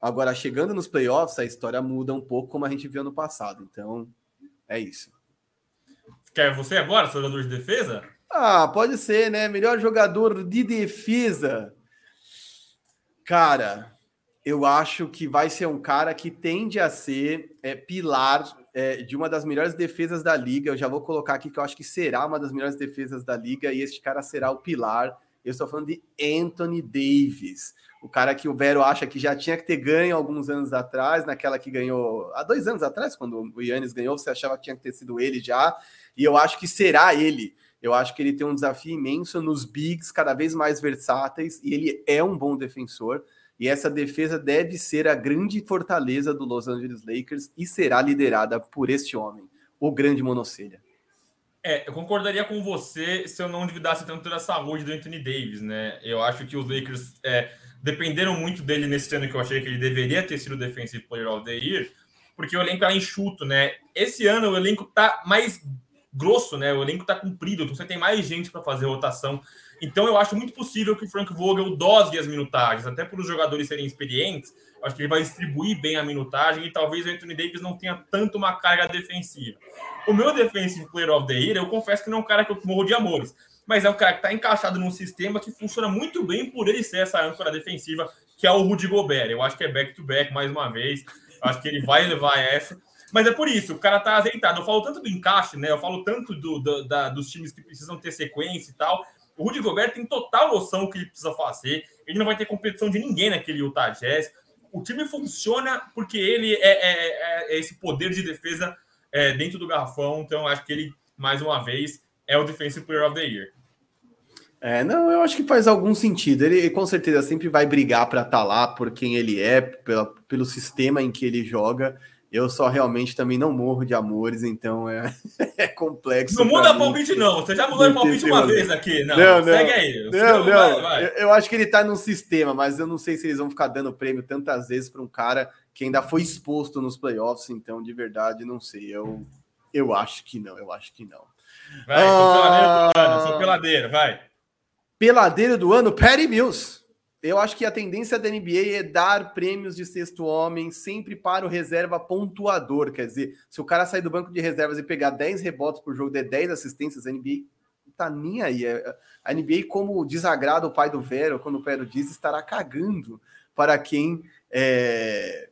Agora, chegando nos playoffs, a história muda um pouco, como a gente viu no passado. Então, é isso. Quer você agora, jogador de defesa? Ah, pode ser, né? Melhor jogador de defesa. Cara, eu acho que vai ser um cara que tende a ser é, pilar é, de uma das melhores defesas da liga. Eu já vou colocar aqui que eu acho que será uma das melhores defesas da liga, e este cara será o pilar. Eu estou falando de Anthony Davis, o cara que o Vero acha que já tinha que ter ganho alguns anos atrás, naquela que ganhou há dois anos atrás, quando o Yannis ganhou, você achava que tinha que ter sido ele já, e eu acho que será ele. Eu acho que ele tem um desafio imenso nos bigs, cada vez mais versáteis, e ele é um bom defensor. E essa defesa deve ser a grande fortaleza do Los Angeles Lakers e será liderada por este homem, o grande monocelha. É, eu concordaria com você se eu não duvidasse tanto da saúde do Anthony Davis, né? Eu acho que os Lakers é, dependeram muito dele nesse ano que eu achei que ele deveria ter sido Defensive Player of the Year, porque o elenco era enxuto, né? Esse ano o elenco tá mais grosso, né? O elenco tá comprido, então você tem mais gente para fazer rotação. Então eu acho muito possível que o Frank Vogel dose as minutagens, até por os jogadores serem experientes. Acho que ele vai distribuir bem a minutagem e talvez o Anthony Davis não tenha tanto uma carga defensiva. O meu Defensive Player of the Year, eu confesso que não é um cara que eu morro de amores, mas é um cara que está encaixado num sistema que funciona muito bem por ele ser essa âncora defensiva, que é o Rudy Gobert. Eu acho que é back-to-back -back, mais uma vez. Acho que ele vai levar essa. Mas é por isso, o cara tá azeitado. Eu falo tanto do encaixe, né? Eu falo tanto do, do da, dos times que precisam ter sequência e tal. O Rudy Gobert tem total noção do que ele precisa fazer. Ele não vai ter competição de ninguém naquele Utah Jazz. O time funciona porque ele é, é, é, é esse poder de defesa é, dentro do garrafão. Então, acho que ele, mais uma vez, é o Defensive Player of the Year. É, não, eu acho que faz algum sentido. Ele com certeza sempre vai brigar para estar tá lá por quem ele é, pela, pelo sistema em que ele joga. Eu só realmente também não morro de amores, então é, é complexo. Não muda palpite, não. Você já mudou de palpite uma vez aqui. Não, não, não segue aí. Não, não. Vai, vai. Eu, eu, acho que ele tá num sistema, mas eu não sei se eles vão ficar dando prêmio tantas vezes para um cara que ainda foi exposto nos playoffs. Então, de verdade, não sei. Eu, eu acho que não. Eu acho que não. Vai, ah... sou peladeiro do ano. Sou peladeiro, vai. Peladeiro do ano, Perry Mills eu acho que a tendência da NBA é dar prêmios de sexto homem sempre para o reserva pontuador. Quer dizer, se o cara sair do banco de reservas e pegar 10 rebotes por jogo, der 10 assistências, a NBA tá nem aí. É, a NBA, como desagrada o pai do Vero, quando o Pedro diz, estará cagando para quem é,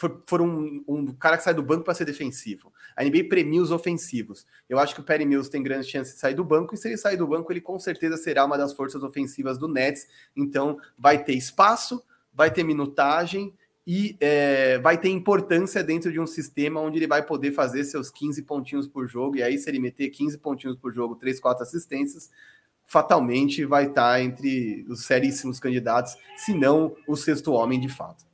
for, for um, um, cara que sai do banco para ser defensivo. A NBA premia os ofensivos. Eu acho que o Perry Mills tem grande chance de sair do banco, e se ele sair do banco, ele com certeza será uma das forças ofensivas do Nets. Então, vai ter espaço, vai ter minutagem e é, vai ter importância dentro de um sistema onde ele vai poder fazer seus 15 pontinhos por jogo. E aí, se ele meter 15 pontinhos por jogo, 3, 4 assistências, fatalmente vai estar entre os seríssimos candidatos, se não o sexto homem de fato.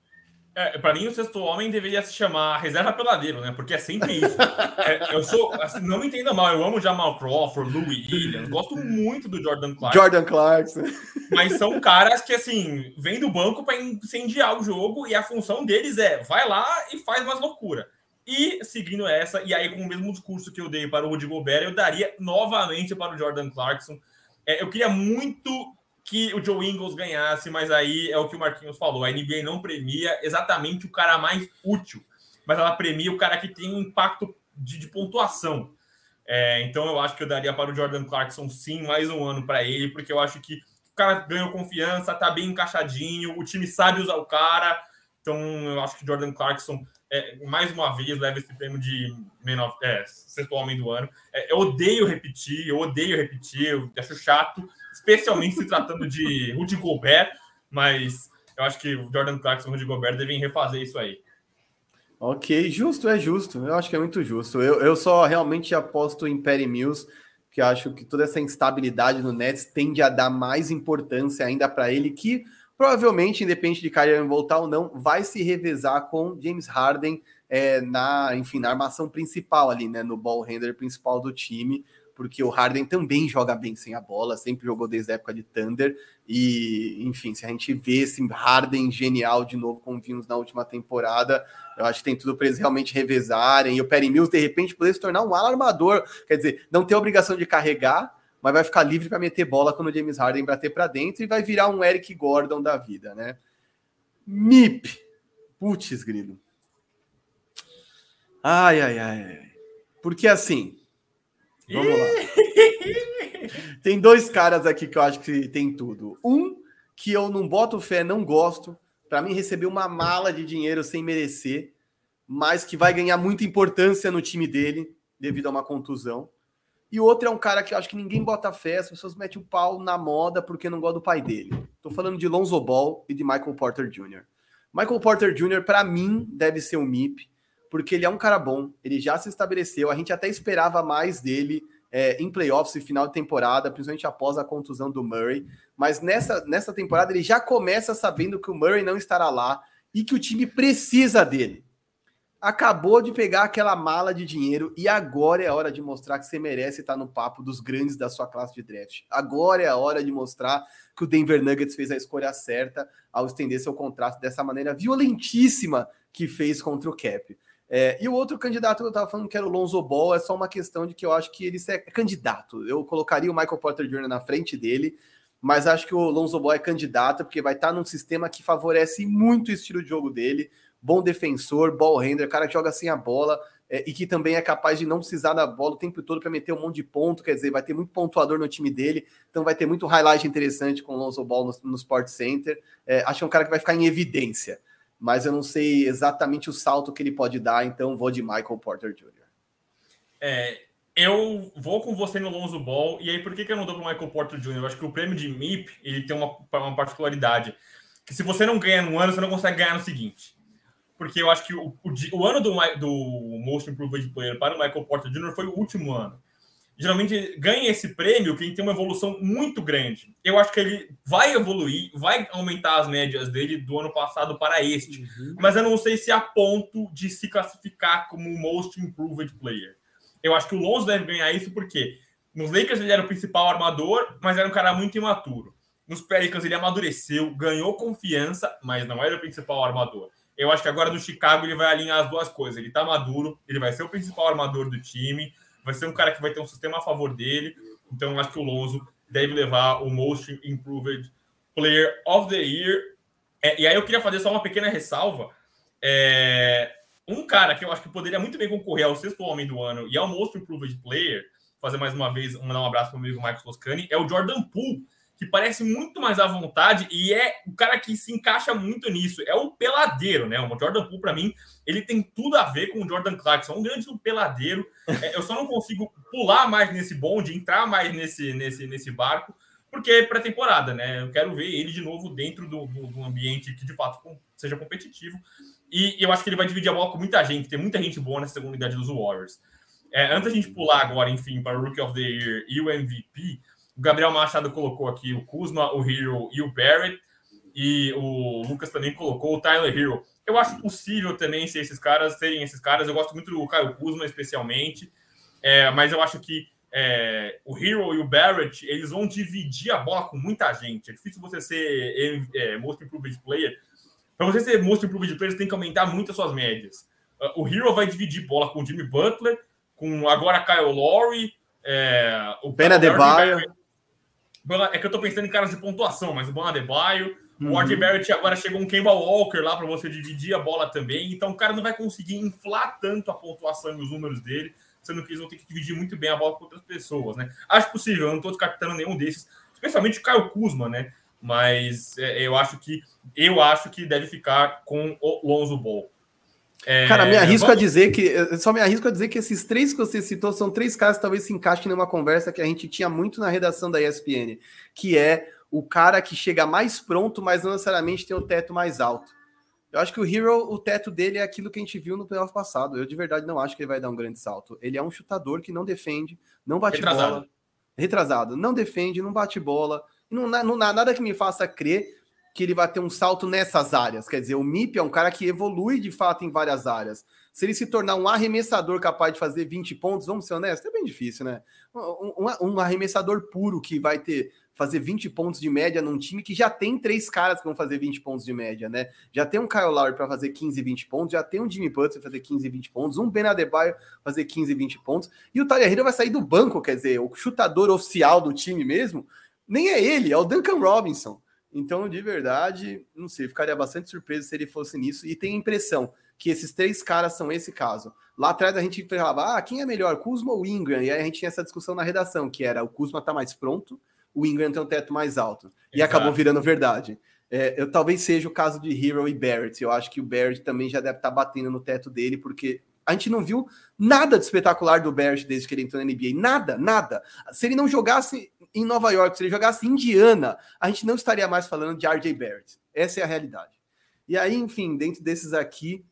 É, para mim, o sexto homem deveria se chamar reserva peladeiro, né? Porque é sempre isso. é, eu sou, assim, não me entenda mal, eu amo Jamal Crawford, Louis Williams, gosto muito do Jordan Clarkson. Jordan Clarkson. Mas são caras que, assim, vêm do banco para incendiar o jogo e a função deles é vai lá e faz umas loucura. E seguindo essa, e aí com o mesmo discurso que eu dei para o Rudy Gobert, eu daria novamente para o Jordan Clarkson. É, eu queria muito que o Joe Ingles ganhasse, mas aí é o que o Marquinhos falou. A NBA não premia exatamente o cara mais útil, mas ela premia o cara que tem um impacto de, de pontuação. É, então eu acho que eu daria para o Jordan Clarkson sim mais um ano para ele, porque eu acho que o cara ganhou confiança, tá bem encaixadinho, o time sabe usar o cara. Então eu acho que Jordan Clarkson é, mais uma vez leva esse prêmio de menor, é, sexto homem do ano. É, eu odeio repetir, eu odeio repetir, eu acho chato, especialmente se tratando de Rudy Gobert, mas eu acho que o Jordan Clarkson e o Rudy Gobert devem refazer isso aí. Ok, justo, é justo. Eu acho que é muito justo. Eu, eu só realmente aposto em Perry Mills, que acho que toda essa instabilidade no Nets tende a dar mais importância ainda para ele, que provavelmente, independente de Kyrie voltar ou não, vai se revezar com James Harden é, na, enfim, na armação principal ali, né, no ball handler principal do time porque o Harden também joga bem sem a bola, sempre jogou desde a época de Thunder. E, enfim, se a gente vê esse Harden genial de novo, como vimos na última temporada, eu acho que tem tudo para eles realmente revezarem. E o Perry Mills, de repente, poder se tornar um alarmador. Quer dizer, não ter a obrigação de carregar, mas vai ficar livre para meter bola quando o James Harden bater para dentro e vai virar um Eric Gordon da vida, né? MIP. Putz, grilo. Ai, ai, ai. Porque assim, Vamos lá. tem dois caras aqui que eu acho que tem tudo. Um que eu não boto fé, não gosto. Para mim, receber uma mala de dinheiro sem merecer, mas que vai ganhar muita importância no time dele devido a uma contusão. E outro é um cara que eu acho que ninguém bota fé, as pessoas metem o pau na moda porque não gosta do pai dele. Tô falando de Lonzo Ball e de Michael Porter Jr. Michael Porter Jr., para mim, deve ser um MIP porque ele é um cara bom, ele já se estabeleceu, a gente até esperava mais dele é, em playoffs e final de temporada, principalmente após a contusão do Murray, mas nessa, nessa temporada ele já começa sabendo que o Murray não estará lá e que o time precisa dele. Acabou de pegar aquela mala de dinheiro e agora é a hora de mostrar que você merece estar no papo dos grandes da sua classe de draft. Agora é a hora de mostrar que o Denver Nuggets fez a escolha certa ao estender seu contrato dessa maneira violentíssima que fez contra o Cap. É, e o outro candidato que eu estava falando, que era o Lonzo Ball, é só uma questão de que eu acho que ele é candidato. Eu colocaria o Michael Porter Jr. na frente dele, mas acho que o Lonzo Ball é candidato, porque vai estar tá num sistema que favorece muito o estilo de jogo dele. Bom defensor, ball handler, cara que joga sem a bola é, e que também é capaz de não precisar da bola o tempo todo para meter um monte de ponto, quer dizer, vai ter muito pontuador no time dele, então vai ter muito highlight interessante com o Lonzo Ball no, no Sport Center. É, acho que é um cara que vai ficar em evidência mas eu não sei exatamente o salto que ele pode dar, então vou de Michael Porter Jr. É, eu vou com você no Lonzo Ball, e aí por que, que eu não dou para Michael Porter Jr.? Eu acho que o prêmio de MIP ele tem uma, uma particularidade, que se você não ganha no ano, você não consegue ganhar no seguinte. Porque eu acho que o, o, o ano do, do Most Improved Player para o Michael Porter Jr. foi o último ano geralmente ganha esse prêmio quem tem uma evolução muito grande. Eu acho que ele vai evoluir, vai aumentar as médias dele do ano passado para este, uhum. mas eu não sei se a ponto de se classificar como o most improved player. Eu acho que o Lonzo deve ganhar isso porque nos Lakers ele era o principal armador, mas era um cara muito imaturo. Nos Pelicans ele amadureceu, ganhou confiança, mas não era o principal armador. Eu acho que agora no Chicago ele vai alinhar as duas coisas. Ele está maduro, ele vai ser o principal armador do time vai ser um cara que vai ter um sistema a favor dele. Então, acho que o Lonzo deve levar o Most Improved Player of the Year. É, e aí eu queria fazer só uma pequena ressalva. É, um cara que eu acho que poderia muito bem concorrer ao sexto homem do ano e ao Most Improved Player, fazer mais uma vez, mandar um abraço para o amigo Marcos Toscani, é o Jordan Poole, que parece muito mais à vontade e é o cara que se encaixa muito nisso. É o peladeiro, né? O Jordan Poole, para mim, ele tem tudo a ver com o Jordan Clarkson. É um grande peladeiro. É, eu só não consigo pular mais nesse bonde, entrar mais nesse, nesse, nesse barco, porque é pré-temporada, né? Eu quero ver ele de novo dentro do, do, do ambiente que de fato seja competitivo. E eu acho que ele vai dividir a bola com muita gente, tem muita gente boa nessa segunda unidade dos Warriors. É, antes da gente pular agora, enfim, para o Rookie of the Year e o MVP, o Gabriel Machado colocou aqui o Kuzma, o Hero e o Barrett. e o Lucas também colocou o Tyler Hero. Eu acho possível também ser esses caras, serem esses caras. Eu gosto muito do Caio Kuzma, especialmente. É, mas eu acho que é, o Hero e o Barrett, eles vão dividir a bola com muita gente. É difícil você ser é, Most Improved Player. Para você ser Most Improved Player, você tem que aumentar muito as suas médias. O Hero vai dividir bola com o Jimmy Butler, com agora Kyle Lowry, é, o Ben Adebayo. É que eu tô pensando em caras de pontuação, mas o Ben Adebayo, uhum. o RJ Barrett agora chegou um Kemba Walker lá para você dividir a bola também. Então o cara não vai conseguir inflar tanto a pontuação e os números dele sendo que eles vão ter que dividir muito bem a bola com outras pessoas, né? Acho possível, eu não estou descartando nenhum desses, especialmente o Caio Kuzma, né? Mas é, eu acho que eu acho que deve ficar com o Lonzo Ball. É, Cara, me arrisco vamos... a dizer que só me arrisco a dizer que esses três que você citou são três casos que talvez se encaixem numa conversa que a gente tinha muito na redação da ESPN, que é o cara que chega mais pronto, mas não necessariamente tem o teto mais alto. Eu acho que o Hero, o teto dele é aquilo que a gente viu no playoff passado. Eu de verdade não acho que ele vai dar um grande salto. Ele é um chutador que não defende, não bate Retrasado. bola. Retrasado. Não defende, não bate bola. Não, não, nada que me faça crer que ele vai ter um salto nessas áreas. Quer dizer, o MIP é um cara que evolui de fato em várias áreas. Se ele se tornar um arremessador capaz de fazer 20 pontos, vamos ser honestos, é bem difícil, né? Um, um, arremessador puro que vai ter fazer 20 pontos de média num time que já tem três caras que vão fazer 20 pontos de média, né? Já tem um Kyle Lowry para fazer 15, 20 pontos, já tem um Jimmy Butler fazer 15, 20 pontos, um Ben Adebayo fazer 15, 20 pontos, e o Tyler Hero vai sair do banco, quer dizer, o chutador oficial do time mesmo, nem é ele, é o Duncan Robinson. Então, de verdade, não sei, ficaria bastante surpreso se ele fosse nisso, e tem a impressão que esses três caras são esse caso. Lá atrás a gente falava, ah, quem é melhor, Kuzma ou Ingram? E aí a gente tinha essa discussão na redação, que era o Kuzma tá mais pronto, o Ingram tem um teto mais alto. E Exato. acabou virando verdade. É, eu talvez seja o caso de Hero e Barrett. Eu acho que o Barrett também já deve estar tá batendo no teto dele, porque a gente não viu nada de espetacular do Barrett desde que ele entrou na NBA. Nada, nada. Se ele não jogasse em Nova York, se ele jogasse Indiana, a gente não estaria mais falando de RJ Barrett. Essa é a realidade. E aí, enfim, dentro desses aqui,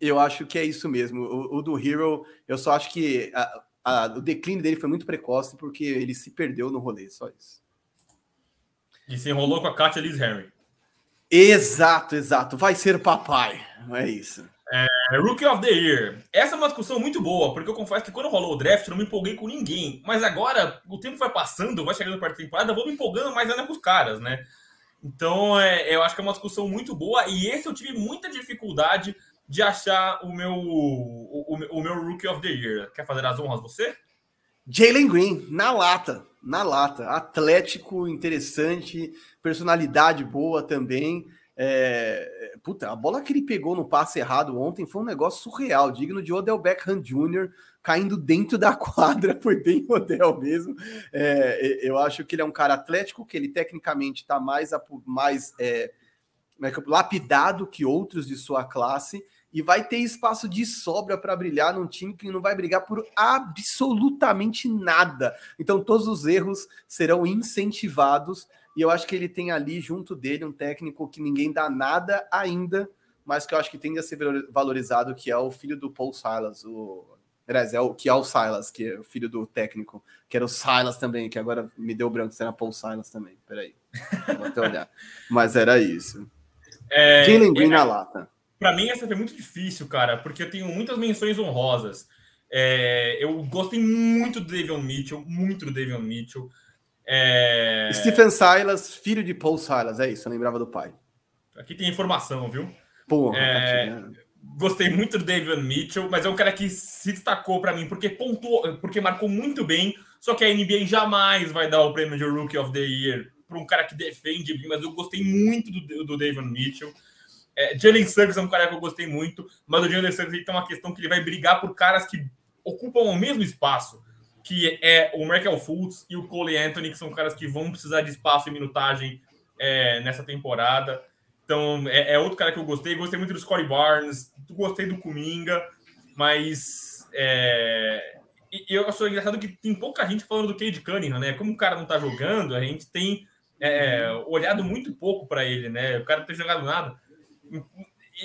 eu acho que é isso mesmo. O, o do Hero, eu só acho que a, o declínio dele foi muito precoce porque ele se perdeu no rolê, só isso. E se enrolou com a Katia Liz Henry. Exato, exato. Vai ser papai. É isso. É, Rookie of the Year. Essa é uma discussão muito boa, porque eu confesso que quando rolou o draft, não me empolguei com ninguém. Mas agora, o tempo vai passando, vai chegando para a temporada, eu vou me empolgando mais ainda com os caras, né? Então, é, eu acho que é uma discussão muito boa. E esse eu tive muita dificuldade de achar o meu, o, o, meu Rookie of the Year. Quer fazer as honras você? Jalen Green, na lata, na lata. Atlético, interessante, personalidade boa também. É, puta, a bola que ele pegou no passe errado ontem foi um negócio surreal, digno de Odell Beckham Jr. caindo dentro da quadra, foi bem Odell mesmo. É, eu acho que ele é um cara atlético, que ele tecnicamente está mais, mais é, é lapidado que outros de sua classe e vai ter espaço de sobra para brilhar num time que não vai brigar por absolutamente nada. Então todos os erros serão incentivados e eu acho que ele tem ali junto dele um técnico que ninguém dá nada ainda, mas que eu acho que tende a ser valorizado, que é o filho do Paul Silas, o Aliás, é o que é o Silas, que é o filho do técnico, que era o Silas também, que agora me deu branco, será Paul Silas também. Peraí. Vou até olhar. Mas era isso. É, Jalen Green é, na lata. Para mim, essa foi muito difícil, cara, porque eu tenho muitas menções honrosas. É, eu gostei muito do Davion Mitchell, muito do Davion Mitchell. É... Stephen Silas, filho de Paul Silas, é isso, eu lembrava do pai. Aqui tem informação, viu? Porra, é... tá né? Gostei muito do Davion Mitchell, mas é um cara que se destacou para mim porque pontuou, porque marcou muito bem. Só que a NBA jamais vai dar o prêmio de Rookie of the Year para um cara que defende bem, mas eu gostei muito do, do Davion Mitchell. É, Jalen Suggs é um cara que eu gostei muito, mas o Jalen Suggs tem uma questão que ele vai brigar por caras que ocupam o mesmo espaço, que é o Michael Fultz e o Cole Anthony, que são caras que vão precisar de espaço e minutagem é, nessa temporada. Então, é, é, outro cara que eu gostei. Gostei muito do Scottie Barnes, gostei do Kuminga, mas é, eu acho engraçado que tem pouca gente falando do Cade Cunningham, né? Como o cara não tá jogando, a gente tem é, olhado muito pouco para ele, né? O cara não tem jogado nada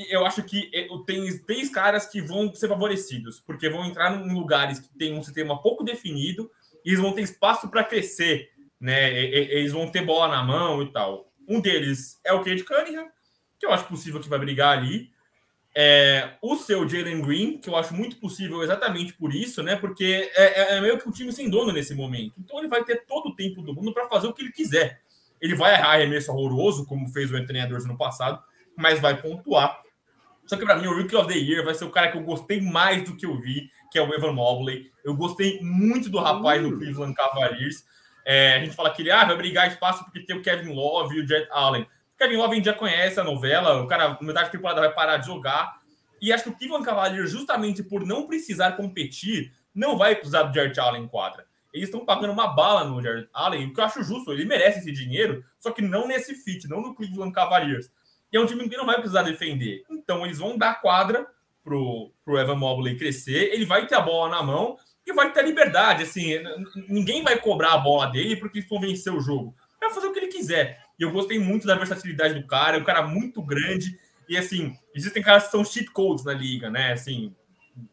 eu acho que tem três caras que vão ser favorecidos, porque vão entrar em lugares que tem um sistema pouco definido e eles vão ter espaço para crescer, né? Eles vão ter bola na mão e tal. Um deles é o Kate Cunningham, que eu acho possível que vai brigar ali. É, o seu Jalen Green, que eu acho muito possível exatamente por isso, né? Porque é, é, é meio que o time sem dono nesse momento. Então ele vai ter todo o tempo do mundo para fazer o que ele quiser. Ele vai errar arremesso horroroso, como fez o Anthony Edwards no passado, mas vai pontuar. Só que para mim, o Rookie of the Year vai ser o cara que eu gostei mais do que eu vi, que é o Evan Mobley. Eu gostei muito do rapaz do Cleveland Cavaliers. É, a gente fala que ele ah, vai brigar espaço porque tem o Kevin Love e o Jet Allen. Kevin Love já conhece a novela, o cara, metade da temporada, vai parar de jogar. E acho que o Cleveland Cavaliers, justamente por não precisar competir, não vai precisar do Jared Allen em quadra. Eles estão pagando uma bala no Jared Allen, o que eu acho justo, ele merece esse dinheiro, só que não nesse fit, não no Cleveland Cavaliers. E é um time que não vai precisar defender. Então eles vão dar quadra pro, pro Evan Mobley crescer, ele vai ter a bola na mão e vai ter liberdade. Assim, ninguém vai cobrar a bola dele porque vão vencer o jogo. Vai fazer o que ele quiser. E eu gostei muito da versatilidade do cara, é um cara muito grande. E assim, existem caras que são cheat codes na liga, né? Assim,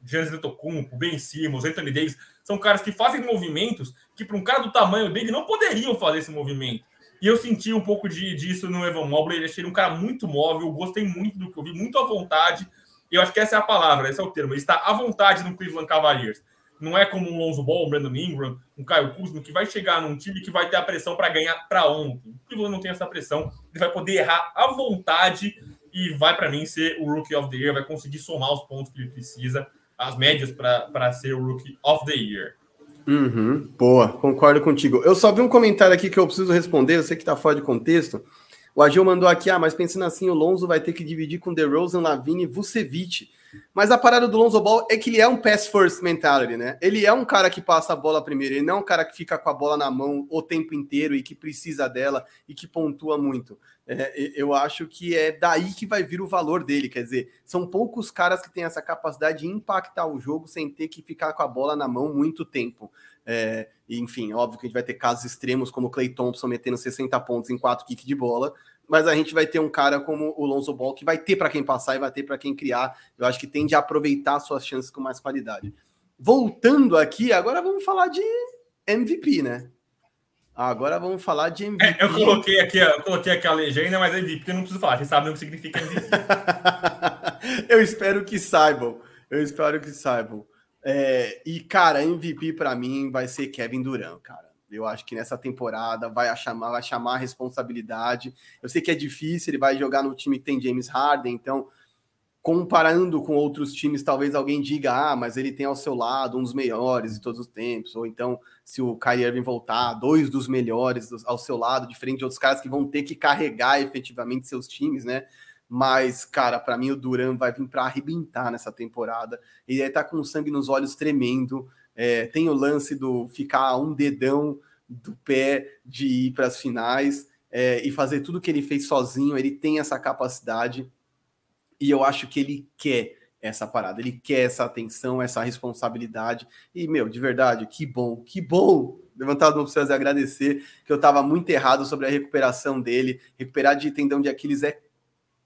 Giannis Antetokounmpo, Ben Simmons, Anthony Davis, são caras que fazem movimentos que para um cara do tamanho dele não poderiam fazer esse movimento. E eu senti um pouco de, disso no Evan Mobley, ele achei um cara muito móvel, gostei muito do que eu vi, muito à vontade. Eu acho que essa é a palavra, esse é o termo. Ele está à vontade no Cleveland Cavaliers. Não é como um Lonzo Ball, um Brandon Ingram, um Caio Kuzma, que vai chegar num time que vai ter a pressão para ganhar para ontem. O Cleveland não tem essa pressão. Ele vai poder errar à vontade e vai, para mim, ser o Rookie of the Year. Vai conseguir somar os pontos que ele precisa, as médias para ser o Rookie of the Year. Uhum, boa, concordo contigo. Eu só vi um comentário aqui que eu preciso responder, eu sei que está fora de contexto. O Agil mandou aqui, ah, mas pensando assim, o Lonzo vai ter que dividir com DeRozan, Lavine e Vucevic. Mas a parada do Lonzo Ball é que ele é um pass first mentality, né? Ele é um cara que passa a bola primeiro, ele não é um cara que fica com a bola na mão o tempo inteiro e que precisa dela e que pontua muito. É, eu acho que é daí que vai vir o valor dele. Quer dizer, são poucos caras que têm essa capacidade de impactar o jogo sem ter que ficar com a bola na mão muito tempo. É, enfim, óbvio que a gente vai ter casos extremos como o Clay Thompson metendo 60 pontos em quatro kicks de bola, mas a gente vai ter um cara como o Lonzo Ball que vai ter para quem passar e vai ter para quem criar. Eu acho que tende a aproveitar suas chances com mais qualidade. Voltando aqui, agora vamos falar de MVP, né? Agora vamos falar de MVP. É, eu coloquei aqui, eu coloquei aqui a legenda, mas MVP eu não preciso falar. Vocês sabem o que significa MVP. eu espero que saibam. Eu espero que saibam. É, e, cara, MVP para mim vai ser Kevin Durant, cara. Eu acho que nessa temporada vai chamar, vai chamar a responsabilidade. Eu sei que é difícil, ele vai jogar no time que tem James Harden, então comparando com outros times, talvez alguém diga, ah, mas ele tem ao seu lado um dos melhores de todos os tempos, ou então, se o Kyrie Irving voltar, dois dos melhores ao seu lado, diferente de outros caras que vão ter que carregar efetivamente seus times, né? Mas, cara, para mim o Duran vai vir para arrebentar nessa temporada. Ele estar tá com sangue nos olhos tremendo. É, tem o lance do ficar um dedão do pé de ir para as finais é, e fazer tudo que ele fez sozinho. Ele tem essa capacidade. E eu acho que ele quer essa parada, ele quer essa atenção, essa responsabilidade. E, meu, de verdade, que bom, que bom levantar as mãos para vocês e agradecer, que eu estava muito errado sobre a recuperação dele. Recuperar de tendão de Aquiles é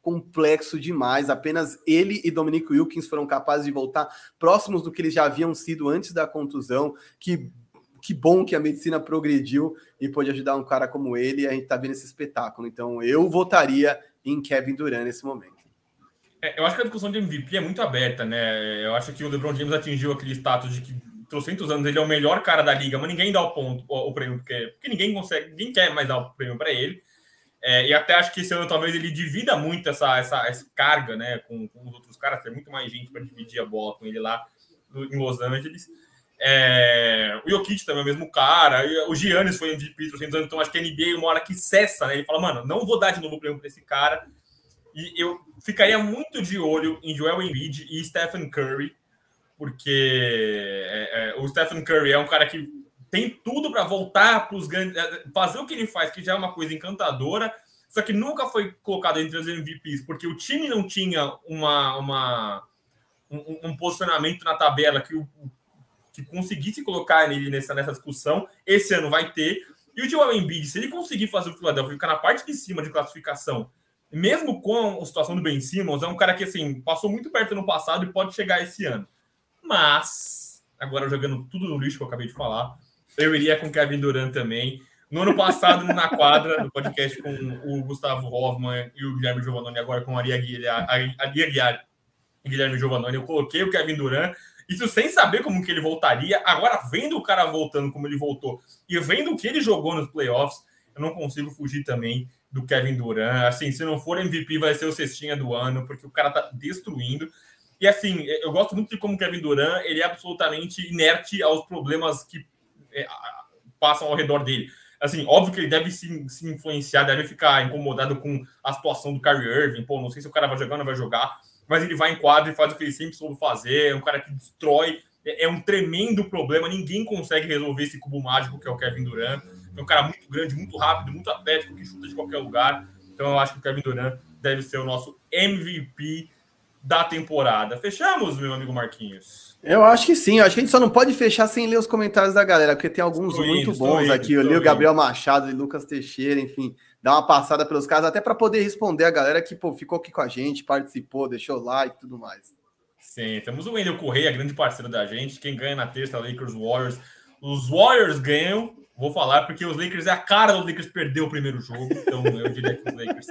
complexo demais. Apenas ele e Dominic Wilkins foram capazes de voltar próximos do que eles já haviam sido antes da contusão. Que, que bom que a medicina progrediu e pôde ajudar um cara como ele. A gente está vendo esse espetáculo. Então, eu votaria em Kevin Durant nesse momento. É, eu acho que a discussão de MVP é muito aberta, né? Eu acho que o LeBron James atingiu aquele status de que trocentos anos ele é o melhor cara da liga, mas ninguém dá o ponto, o, o prêmio, porque, porque ninguém consegue, ninguém quer mais dar o prêmio para ele. É, e até acho que esse ano talvez ele divida muito essa, essa, essa carga, né, com, com os outros caras, tem muito mais gente para dividir a bola com ele lá no, em Los Angeles. É, o Jokic também é o mesmo cara, o Giannis foi MVP trocentos anos, então acho que a NBA uma hora que cessa, né? Ele fala, mano, não vou dar de novo o prêmio para esse cara e eu ficaria muito de olho em Joel Embiid e Stephen Curry, porque é, é, o Stephen Curry é um cara que tem tudo para voltar para os grandes. É, fazer o que ele faz, que já é uma coisa encantadora, só que nunca foi colocado entre os MVPs, porque o time não tinha uma, uma um, um, posicionamento na tabela que, o, que conseguisse colocar ele nessa, nessa discussão. Esse ano vai ter. E o Joel Embiid, se ele conseguir fazer o Philadelphia ficar na parte de cima de classificação mesmo com a situação do Ben Simmons, é um cara que assim passou muito perto no passado e pode chegar esse ano. Mas, agora jogando tudo no lixo que eu acabei de falar, eu iria com Kevin Durant também. No ano passado, na quadra, no podcast com o Gustavo Hoffman e o Guilherme Giovannoni, agora com a Aria Guiar e Guilherme Giovannoni, eu coloquei o Kevin Durant, isso sem saber como que ele voltaria. Agora, vendo o cara voltando como ele voltou e vendo o que ele jogou nos playoffs, eu não consigo fugir também do Kevin Durant. Assim, se não for MVP, vai ser o cestinha do ano, porque o cara tá destruindo. E assim, eu gosto muito de como o Kevin Durant ele é absolutamente inerte aos problemas que é, passam ao redor dele. Assim, óbvio que ele deve se, se, influenciar, deve ficar incomodado com a situação do Kyrie Irving. Pô, não sei se o cara vai jogar ou não vai jogar, mas ele vai em quadro e faz o que ele sempre soube fazer. É um cara que destrói. É, é um tremendo problema. Ninguém consegue resolver esse cubo mágico que é o Kevin Durant. É um cara muito grande, muito rápido, muito atlético, que chuta de qualquer lugar. Então eu acho que o Kevin Durant deve ser o nosso MVP da temporada. Fechamos, meu amigo Marquinhos? Eu acho que sim. Eu acho que a gente só não pode fechar sem ler os comentários da galera, porque tem alguns estou muito indo, bons indo, aqui. Eu li o Gabriel Machado e Lucas Teixeira, enfim, dá uma passada pelos casos, até para poder responder a galera que pô, ficou aqui com a gente, participou, deixou like e tudo mais. Sim, temos o Wendel Correia, grande parceiro da gente. Quem ganha na terça, Lakers Warriors. Os Warriors ganham Vou falar porque os Lakers é a cara do Lakers perder o primeiro jogo. Então eu diria que os Lakers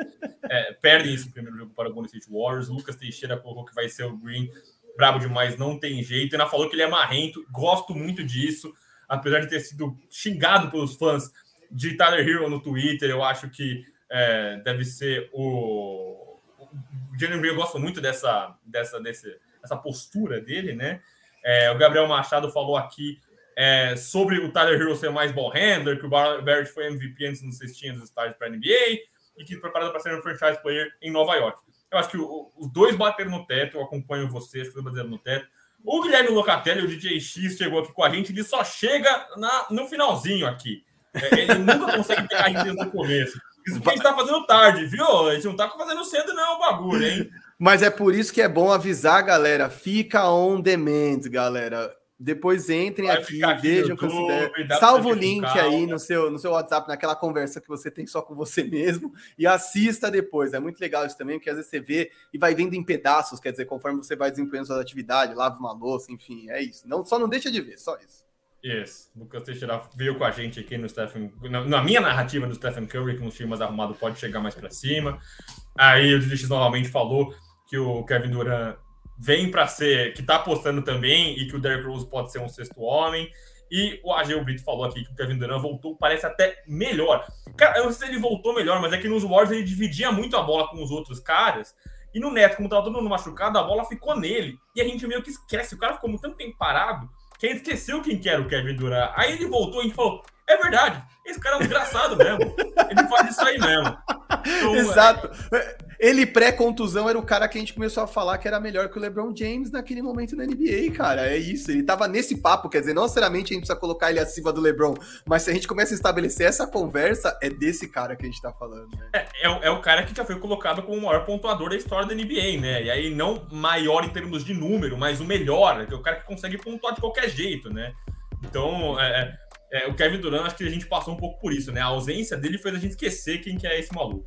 é, perdem esse primeiro jogo para o Golden State Warriors. Lucas Teixeira colocou que vai ser o Green. Brabo demais, não tem jeito. Ainda falou que ele é marrento. Gosto muito disso. Apesar de ter sido xingado pelos fãs de Tyler Hero no Twitter, eu acho que é, deve ser o. O Jalen Green, eu gosto muito dessa, dessa, desse, dessa postura dele, né? É, o Gabriel Machado falou aqui é, sobre o Tyler Hero ser mais ball handler, que o Barrett foi MVP antes no cestinha dos estágios para NBA e que preparado para ser um franchise player em Nova York. Eu acho que o, os dois bateram no teto, eu acompanho vocês, que bateram no teto. O Guilherme Locatelli, o DJ X, chegou aqui com a gente, ele só chega na, no finalzinho aqui. É, ele nunca consegue pegar a gente no começo. Isso que a gente tá fazendo tarde, viu? A gente não tá fazendo cedo, não, o bagulho, hein? Mas é por isso que é bom avisar, galera. Fica on demand, galera. Depois entrem Vai aqui, vejam, considerem. Salva o link aí no seu, no seu WhatsApp, naquela conversa que você tem só com você mesmo, e assista depois. É muito legal isso também, porque às vezes você vê e vai vendo em pedaços, quer dizer, conforme você vai desempenhando suas atividades, lava uma louça, enfim, é isso. Não, só não deixa de ver, só isso. Isso. Lucas Teixeira veio com a gente aqui no Stephen, na, na minha narrativa do Stephen Curry, que um time mais arrumado pode chegar mais para cima. Aí o DX novamente falou que o Kevin Durant vem para ser, que está apostando também e que o Derrick Rose pode ser um sexto homem. E o AG Brito falou aqui que o Kevin Durant voltou, parece até melhor. Cara, eu não sei se ele voltou melhor, mas é que nos Warriors ele dividia muito a bola com os outros caras. E no Neto, como tava todo mundo machucado, a bola ficou nele. E a gente meio que esquece. O cara ficou muito tempo parado que a gente esqueceu quem que era o Kevin Durant. Aí ele voltou e falou: é verdade, esse cara é um desgraçado mesmo. Ele faz isso aí mesmo. Então, Exato. É... Ele pré-contusão era o cara que a gente começou a falar que era melhor que o LeBron James naquele momento na NBA, cara. É isso. Ele tava nesse papo, quer dizer, não necessariamente a gente precisa colocar ele acima do LeBron, mas se a gente começa a estabelecer essa conversa, é desse cara que a gente tá falando. Né? É, é, é, o cara que já foi colocado como o maior pontuador da história da NBA, né? E aí, não maior em termos de número, mas o melhor, é o cara que consegue pontuar de qualquer jeito, né? Então, é, é, é o Kevin Durant, acho que a gente passou um pouco por isso, né? A ausência dele fez a gente esquecer quem que é esse maluco.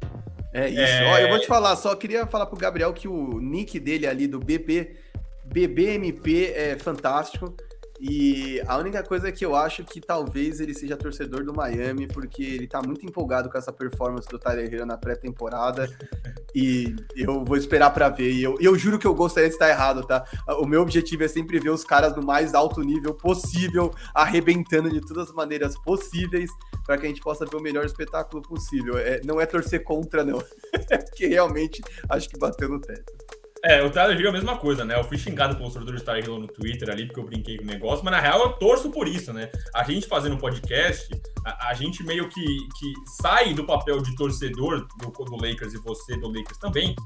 É isso. É... Ó, eu vou te falar, só queria falar pro Gabriel que o nick dele ali do BP, BBMP é fantástico. E a única coisa que eu acho que talvez ele seja torcedor do Miami, porque ele tá muito empolgado com essa performance do Tyler na pré-temporada. e eu vou esperar para ver. E eu, eu juro que eu gostaria de estar errado, tá? O meu objetivo é sempre ver os caras no mais alto nível possível, arrebentando de todas as maneiras possíveis, para que a gente possa ver o melhor espetáculo possível. É, não é torcer contra, não. É porque realmente acho que bateu no teto. É, o Tyler Hill é a mesma coisa, né? Eu fui xingado com os torcedores do Tyler Hill no Twitter ali, porque eu brinquei com o negócio, mas na real eu torço por isso, né? A gente fazendo podcast, a, a gente meio que, que sai do papel de torcedor do, do Lakers e você do Lakers também.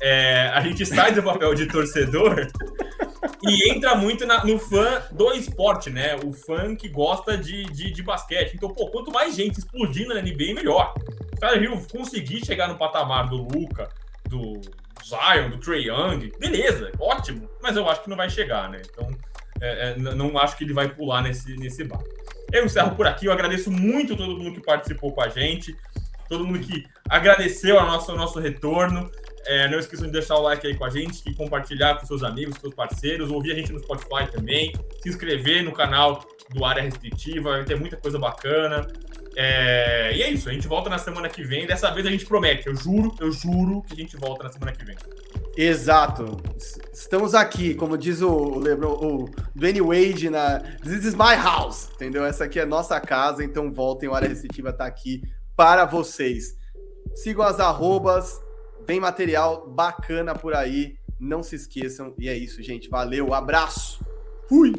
É, a gente sai do papel de torcedor e entra muito na, no fã do esporte, né? O fã que gosta de, de, de, basquete. Então, pô, quanto mais gente explodindo na NBA, melhor. O Tyler Hill conseguir chegar no patamar do Luca, do Zion, do Trey Young, beleza, ótimo, mas eu acho que não vai chegar, né? Então, é, é, não acho que ele vai pular nesse, nesse bar. Eu encerro por aqui, eu agradeço muito todo mundo que participou com a gente, todo mundo que agradeceu ao nosso, nosso retorno. É, não esqueçam de deixar o like aí com a gente, de compartilhar com seus amigos, com seus parceiros, ouvir a gente no Spotify também, se inscrever no canal do Área Restritiva, vai ter muita coisa bacana. É... E é isso, a gente volta na semana que vem. Dessa vez a gente promete, eu juro, eu juro que a gente volta na semana que vem. Exato. Estamos aqui, como diz o Lebron, o Dwayne Wade na This is my house, entendeu? Essa aqui é nossa casa, então voltem, o Área Restritiva tá aqui para vocês. Sigam as arrobas, vem material bacana por aí, não se esqueçam. E é isso, gente. Valeu, abraço. Fui!